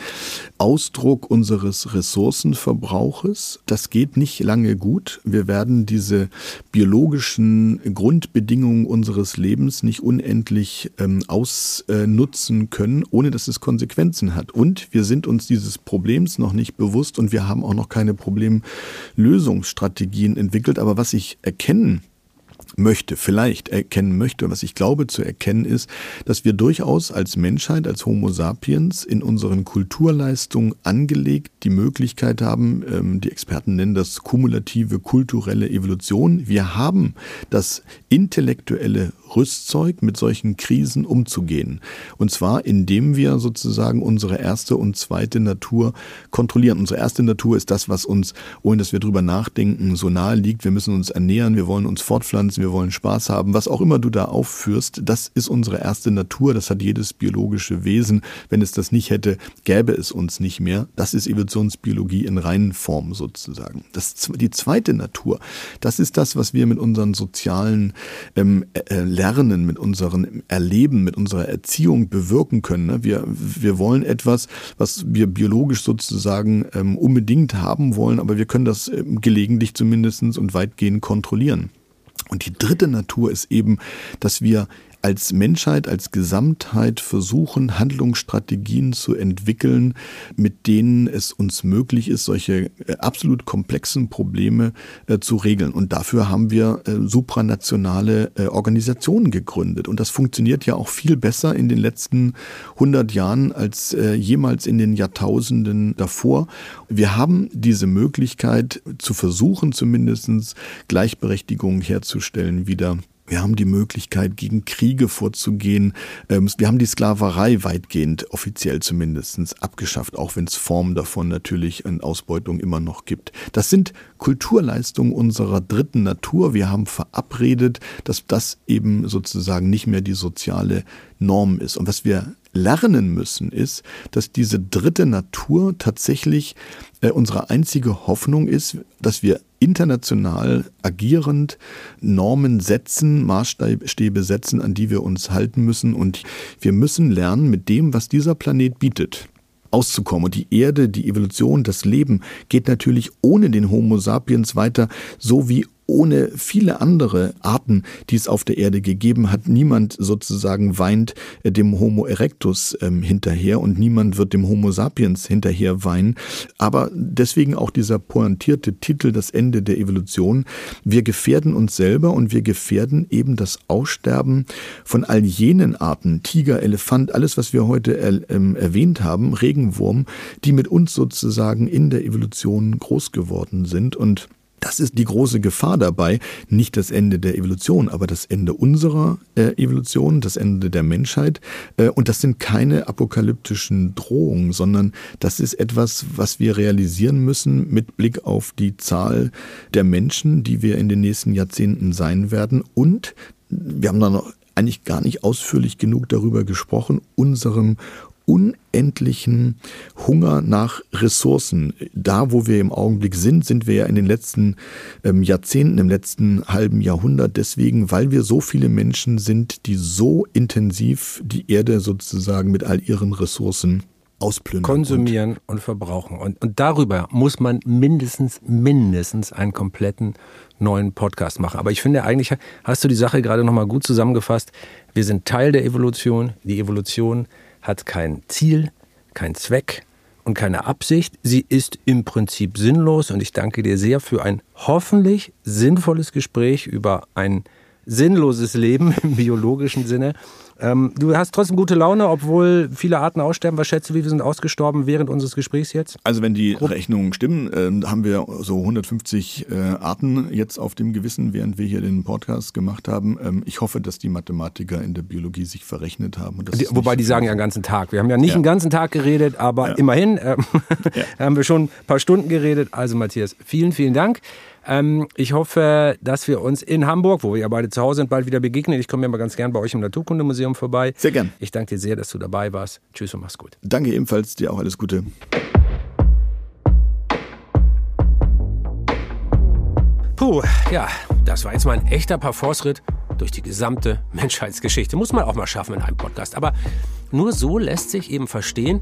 S2: Ausdruck unseres Ressourcenverbrauches. Das geht nicht lange gut. Wir werden diese biologischen Grundbedingungen unseres Lebens nicht unendlich ähm, ausnutzen können, ohne dass es Konsequenzen hat. Und wir sind uns dieses Problems noch nicht bewusst und wir haben auch noch keine Problemlösungsstrategien entwickelt. Aber was ich erkennen möchte, vielleicht erkennen möchte, was ich glaube zu erkennen ist, dass wir durchaus als Menschheit, als Homo sapiens in unseren Kulturleistungen angelegt die Möglichkeit haben, ähm, die Experten nennen das kumulative kulturelle Evolution. Wir haben das intellektuelle Rüstzeug, mit solchen Krisen umzugehen. Und zwar, indem wir sozusagen unsere erste und zweite Natur kontrollieren. Unsere erste Natur ist das, was uns, ohne dass wir drüber nachdenken, so nahe liegt. Wir müssen uns ernähren, wir wollen uns fortpflanzen, wir wollen Spaß haben. Was auch immer du da aufführst, das ist unsere erste Natur. Das hat jedes biologische Wesen. Wenn es das nicht hätte, gäbe es uns nicht mehr. Das ist Evolutionsbiologie in reinen Form sozusagen. Das, die zweite Natur, das ist das, was wir mit unseren sozialen ähm, äh, Lernen, mit unserem Erleben, mit unserer Erziehung bewirken können. Ne? Wir, wir wollen etwas, was wir biologisch sozusagen ähm, unbedingt haben wollen, aber wir können das ähm, gelegentlich zumindest und weitgehend kontrollieren. Und die dritte Natur ist eben, dass wir als Menschheit, als Gesamtheit versuchen, Handlungsstrategien zu entwickeln, mit denen es uns möglich ist, solche äh, absolut komplexen Probleme äh, zu regeln. Und dafür haben wir äh, supranationale äh, Organisationen gegründet. Und das funktioniert ja auch viel besser in den letzten 100 Jahren als äh, jemals in den Jahrtausenden davor. Wir haben diese Möglichkeit zu versuchen, zumindest Gleichberechtigung herzustellen wieder wir haben die Möglichkeit, gegen Kriege vorzugehen. Ähm, wir haben die Sklaverei weitgehend, offiziell zumindest, abgeschafft, auch wenn es Formen davon natürlich in Ausbeutung immer noch gibt. Das sind Kulturleistungen unserer dritten Natur. Wir haben verabredet, dass das eben sozusagen nicht mehr die soziale Norm ist. Und was wir lernen müssen, ist, dass diese dritte Natur tatsächlich äh, unsere einzige Hoffnung ist, dass wir international agierend Normen setzen, Maßstäbe setzen, an die wir uns halten müssen. Und wir müssen lernen, mit dem, was dieser Planet bietet, auszukommen. Und die Erde, die Evolution, das Leben geht natürlich ohne den Homo sapiens weiter, so wie ohne viele andere Arten, die es auf der Erde gegeben hat. Niemand sozusagen weint äh, dem Homo erectus ähm, hinterher und niemand wird dem Homo sapiens hinterher weinen. Aber deswegen auch dieser pointierte Titel, das Ende der Evolution. Wir gefährden uns selber und wir gefährden eben das Aussterben von all jenen Arten, Tiger, Elefant, alles, was wir heute er, ähm, erwähnt haben, Regenwurm, die mit uns sozusagen in der Evolution groß geworden sind und Das ist die große Gefahr dabei. Nicht das Ende der Evolution, aber das Ende unserer äh, Evolution, das Ende der Menschheit. Äh, und das sind keine apokalyptischen Drohungen, sondern das ist etwas, was wir realisieren müssen mit Blick auf die Zahl der Menschen, die wir in den nächsten Jahrzehnten sein werden. Und wir haben da noch eigentlich gar nicht ausführlich genug darüber gesprochen, unserem unendlichen Hunger nach Ressourcen. Da, wo wir im Augenblick sind, sind wir ja in den letzten ähm, Jahrzehnten, im letzten halben Jahrhundert deswegen, weil wir so viele Menschen sind, die so intensiv die Erde sozusagen mit all ihren Ressourcen ausplündern.
S1: Konsumieren und, und verbrauchen. Und, und darüber muss man mindestens, mindestens einen kompletten neuen Podcast machen. Aber ich finde eigentlich, hast du die Sache gerade nochmal gut zusammengefasst. Wir sind Teil der Evolution. Die Evolution hat kein Ziel, kein Zweck und keine Absicht. Sie ist im Prinzip sinnlos und ich danke dir sehr für ein hoffentlich sinnvolles Gespräch über ein sinnloses Leben im biologischen Sinne. Ähm, du hast trotzdem gute Laune, obwohl viele Arten aussterben. Was schätzt du, wie wir sind ausgestorben während unseres Gesprächs jetzt?
S2: Also wenn die Grob. Rechnungen stimmen, äh, haben wir so 150 äh, Arten jetzt auf dem Gewissen, während wir hier den Podcast gemacht haben. Ähm, ich hoffe, dass die Mathematiker in der Biologie sich verrechnet haben.
S1: Die, wobei die sagen ja den ganzen Tag. Wir haben ja nicht ja. den ganzen Tag geredet, aber ja. immerhin äh, ja. haben wir schon ein paar Stunden geredet. Also Matthias, vielen, vielen Dank. Ähm, ich hoffe, dass wir uns in Hamburg, wo wir ja beide zu Hause sind, bald wieder begegnen. Ich komme ja mal ganz gern bei euch im Naturkundemuseum vorbei.
S2: Sehr gern.
S1: Ich danke dir sehr, dass du dabei warst. Tschüss und mach's gut.
S2: Danke ebenfalls, dir auch alles Gute.
S1: Puh, ja, das war jetzt mal ein echter Parforce-Ritt durch die gesamte Menschheitsgeschichte. Muss man auch mal schaffen in einem Podcast. Aber nur so lässt sich eben verstehen,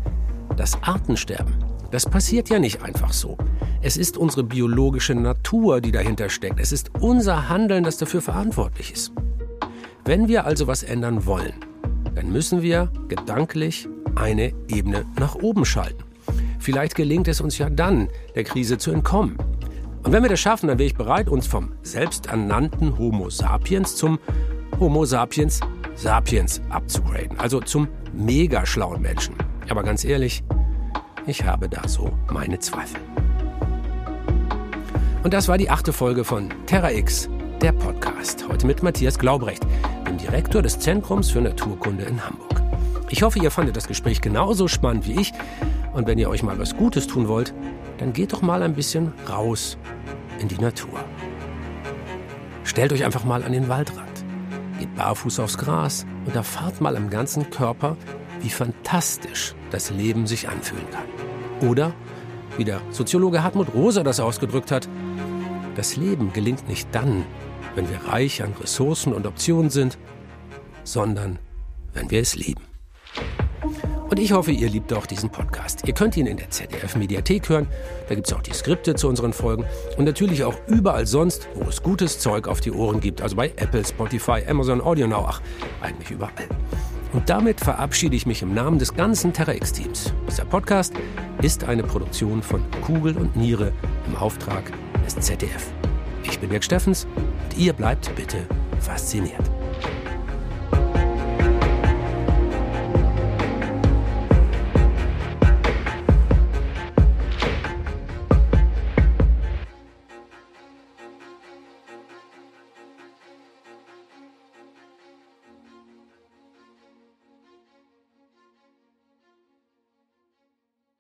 S1: dass Artensterben das passiert ja nicht einfach so. Es ist unsere biologische Natur, die dahinter steckt. Es ist unser Handeln, das dafür verantwortlich ist. Wenn wir also was ändern wollen, dann müssen wir gedanklich eine Ebene nach oben schalten. Vielleicht gelingt es uns ja dann, der Krise zu entkommen. Und wenn wir das schaffen, dann wäre ich bereit, uns vom selbsternannten Homo sapiens zum Homo sapiens sapiens abzugraden. Also zum mega schlauen Menschen. Aber ganz ehrlich, ich habe da so meine Zweifel. Und das war die achte Folge von Terra X, der Podcast. Heute mit Matthias Glaubrecht, dem Direktor des Zentrums für Naturkunde in Hamburg. Ich hoffe, ihr fandet das Gespräch genauso spannend wie ich. Und wenn ihr euch mal was Gutes tun wollt, dann geht doch mal ein bisschen raus in die Natur. Stellt euch einfach mal an den Waldrand, geht barfuß aufs Gras und erfahrt mal im ganzen Körper, wie fantastisch das Leben sich anfühlen kann. Oder, wie der Soziologe Hartmut Rosa das ausgedrückt hat, das Leben gelingt nicht dann, wenn wir reich an Ressourcen und Optionen sind, sondern wenn wir es lieben. Und ich hoffe, ihr liebt auch diesen Podcast. Ihr könnt ihn in der ZDF-Mediathek hören. Da gibt es auch die Skripte zu unseren Folgen. Und natürlich auch überall sonst, wo es gutes Zeug auf die Ohren gibt. Also bei Apple, Spotify, Amazon Audio Now. Ach, eigentlich überall. Und damit verabschiede ich mich im Namen des ganzen TerraX-Teams. Dieser Podcast ist eine Produktion von Kugel und Niere im Auftrag des ZDF. Ich bin Dirk Steffens und ihr bleibt bitte fasziniert.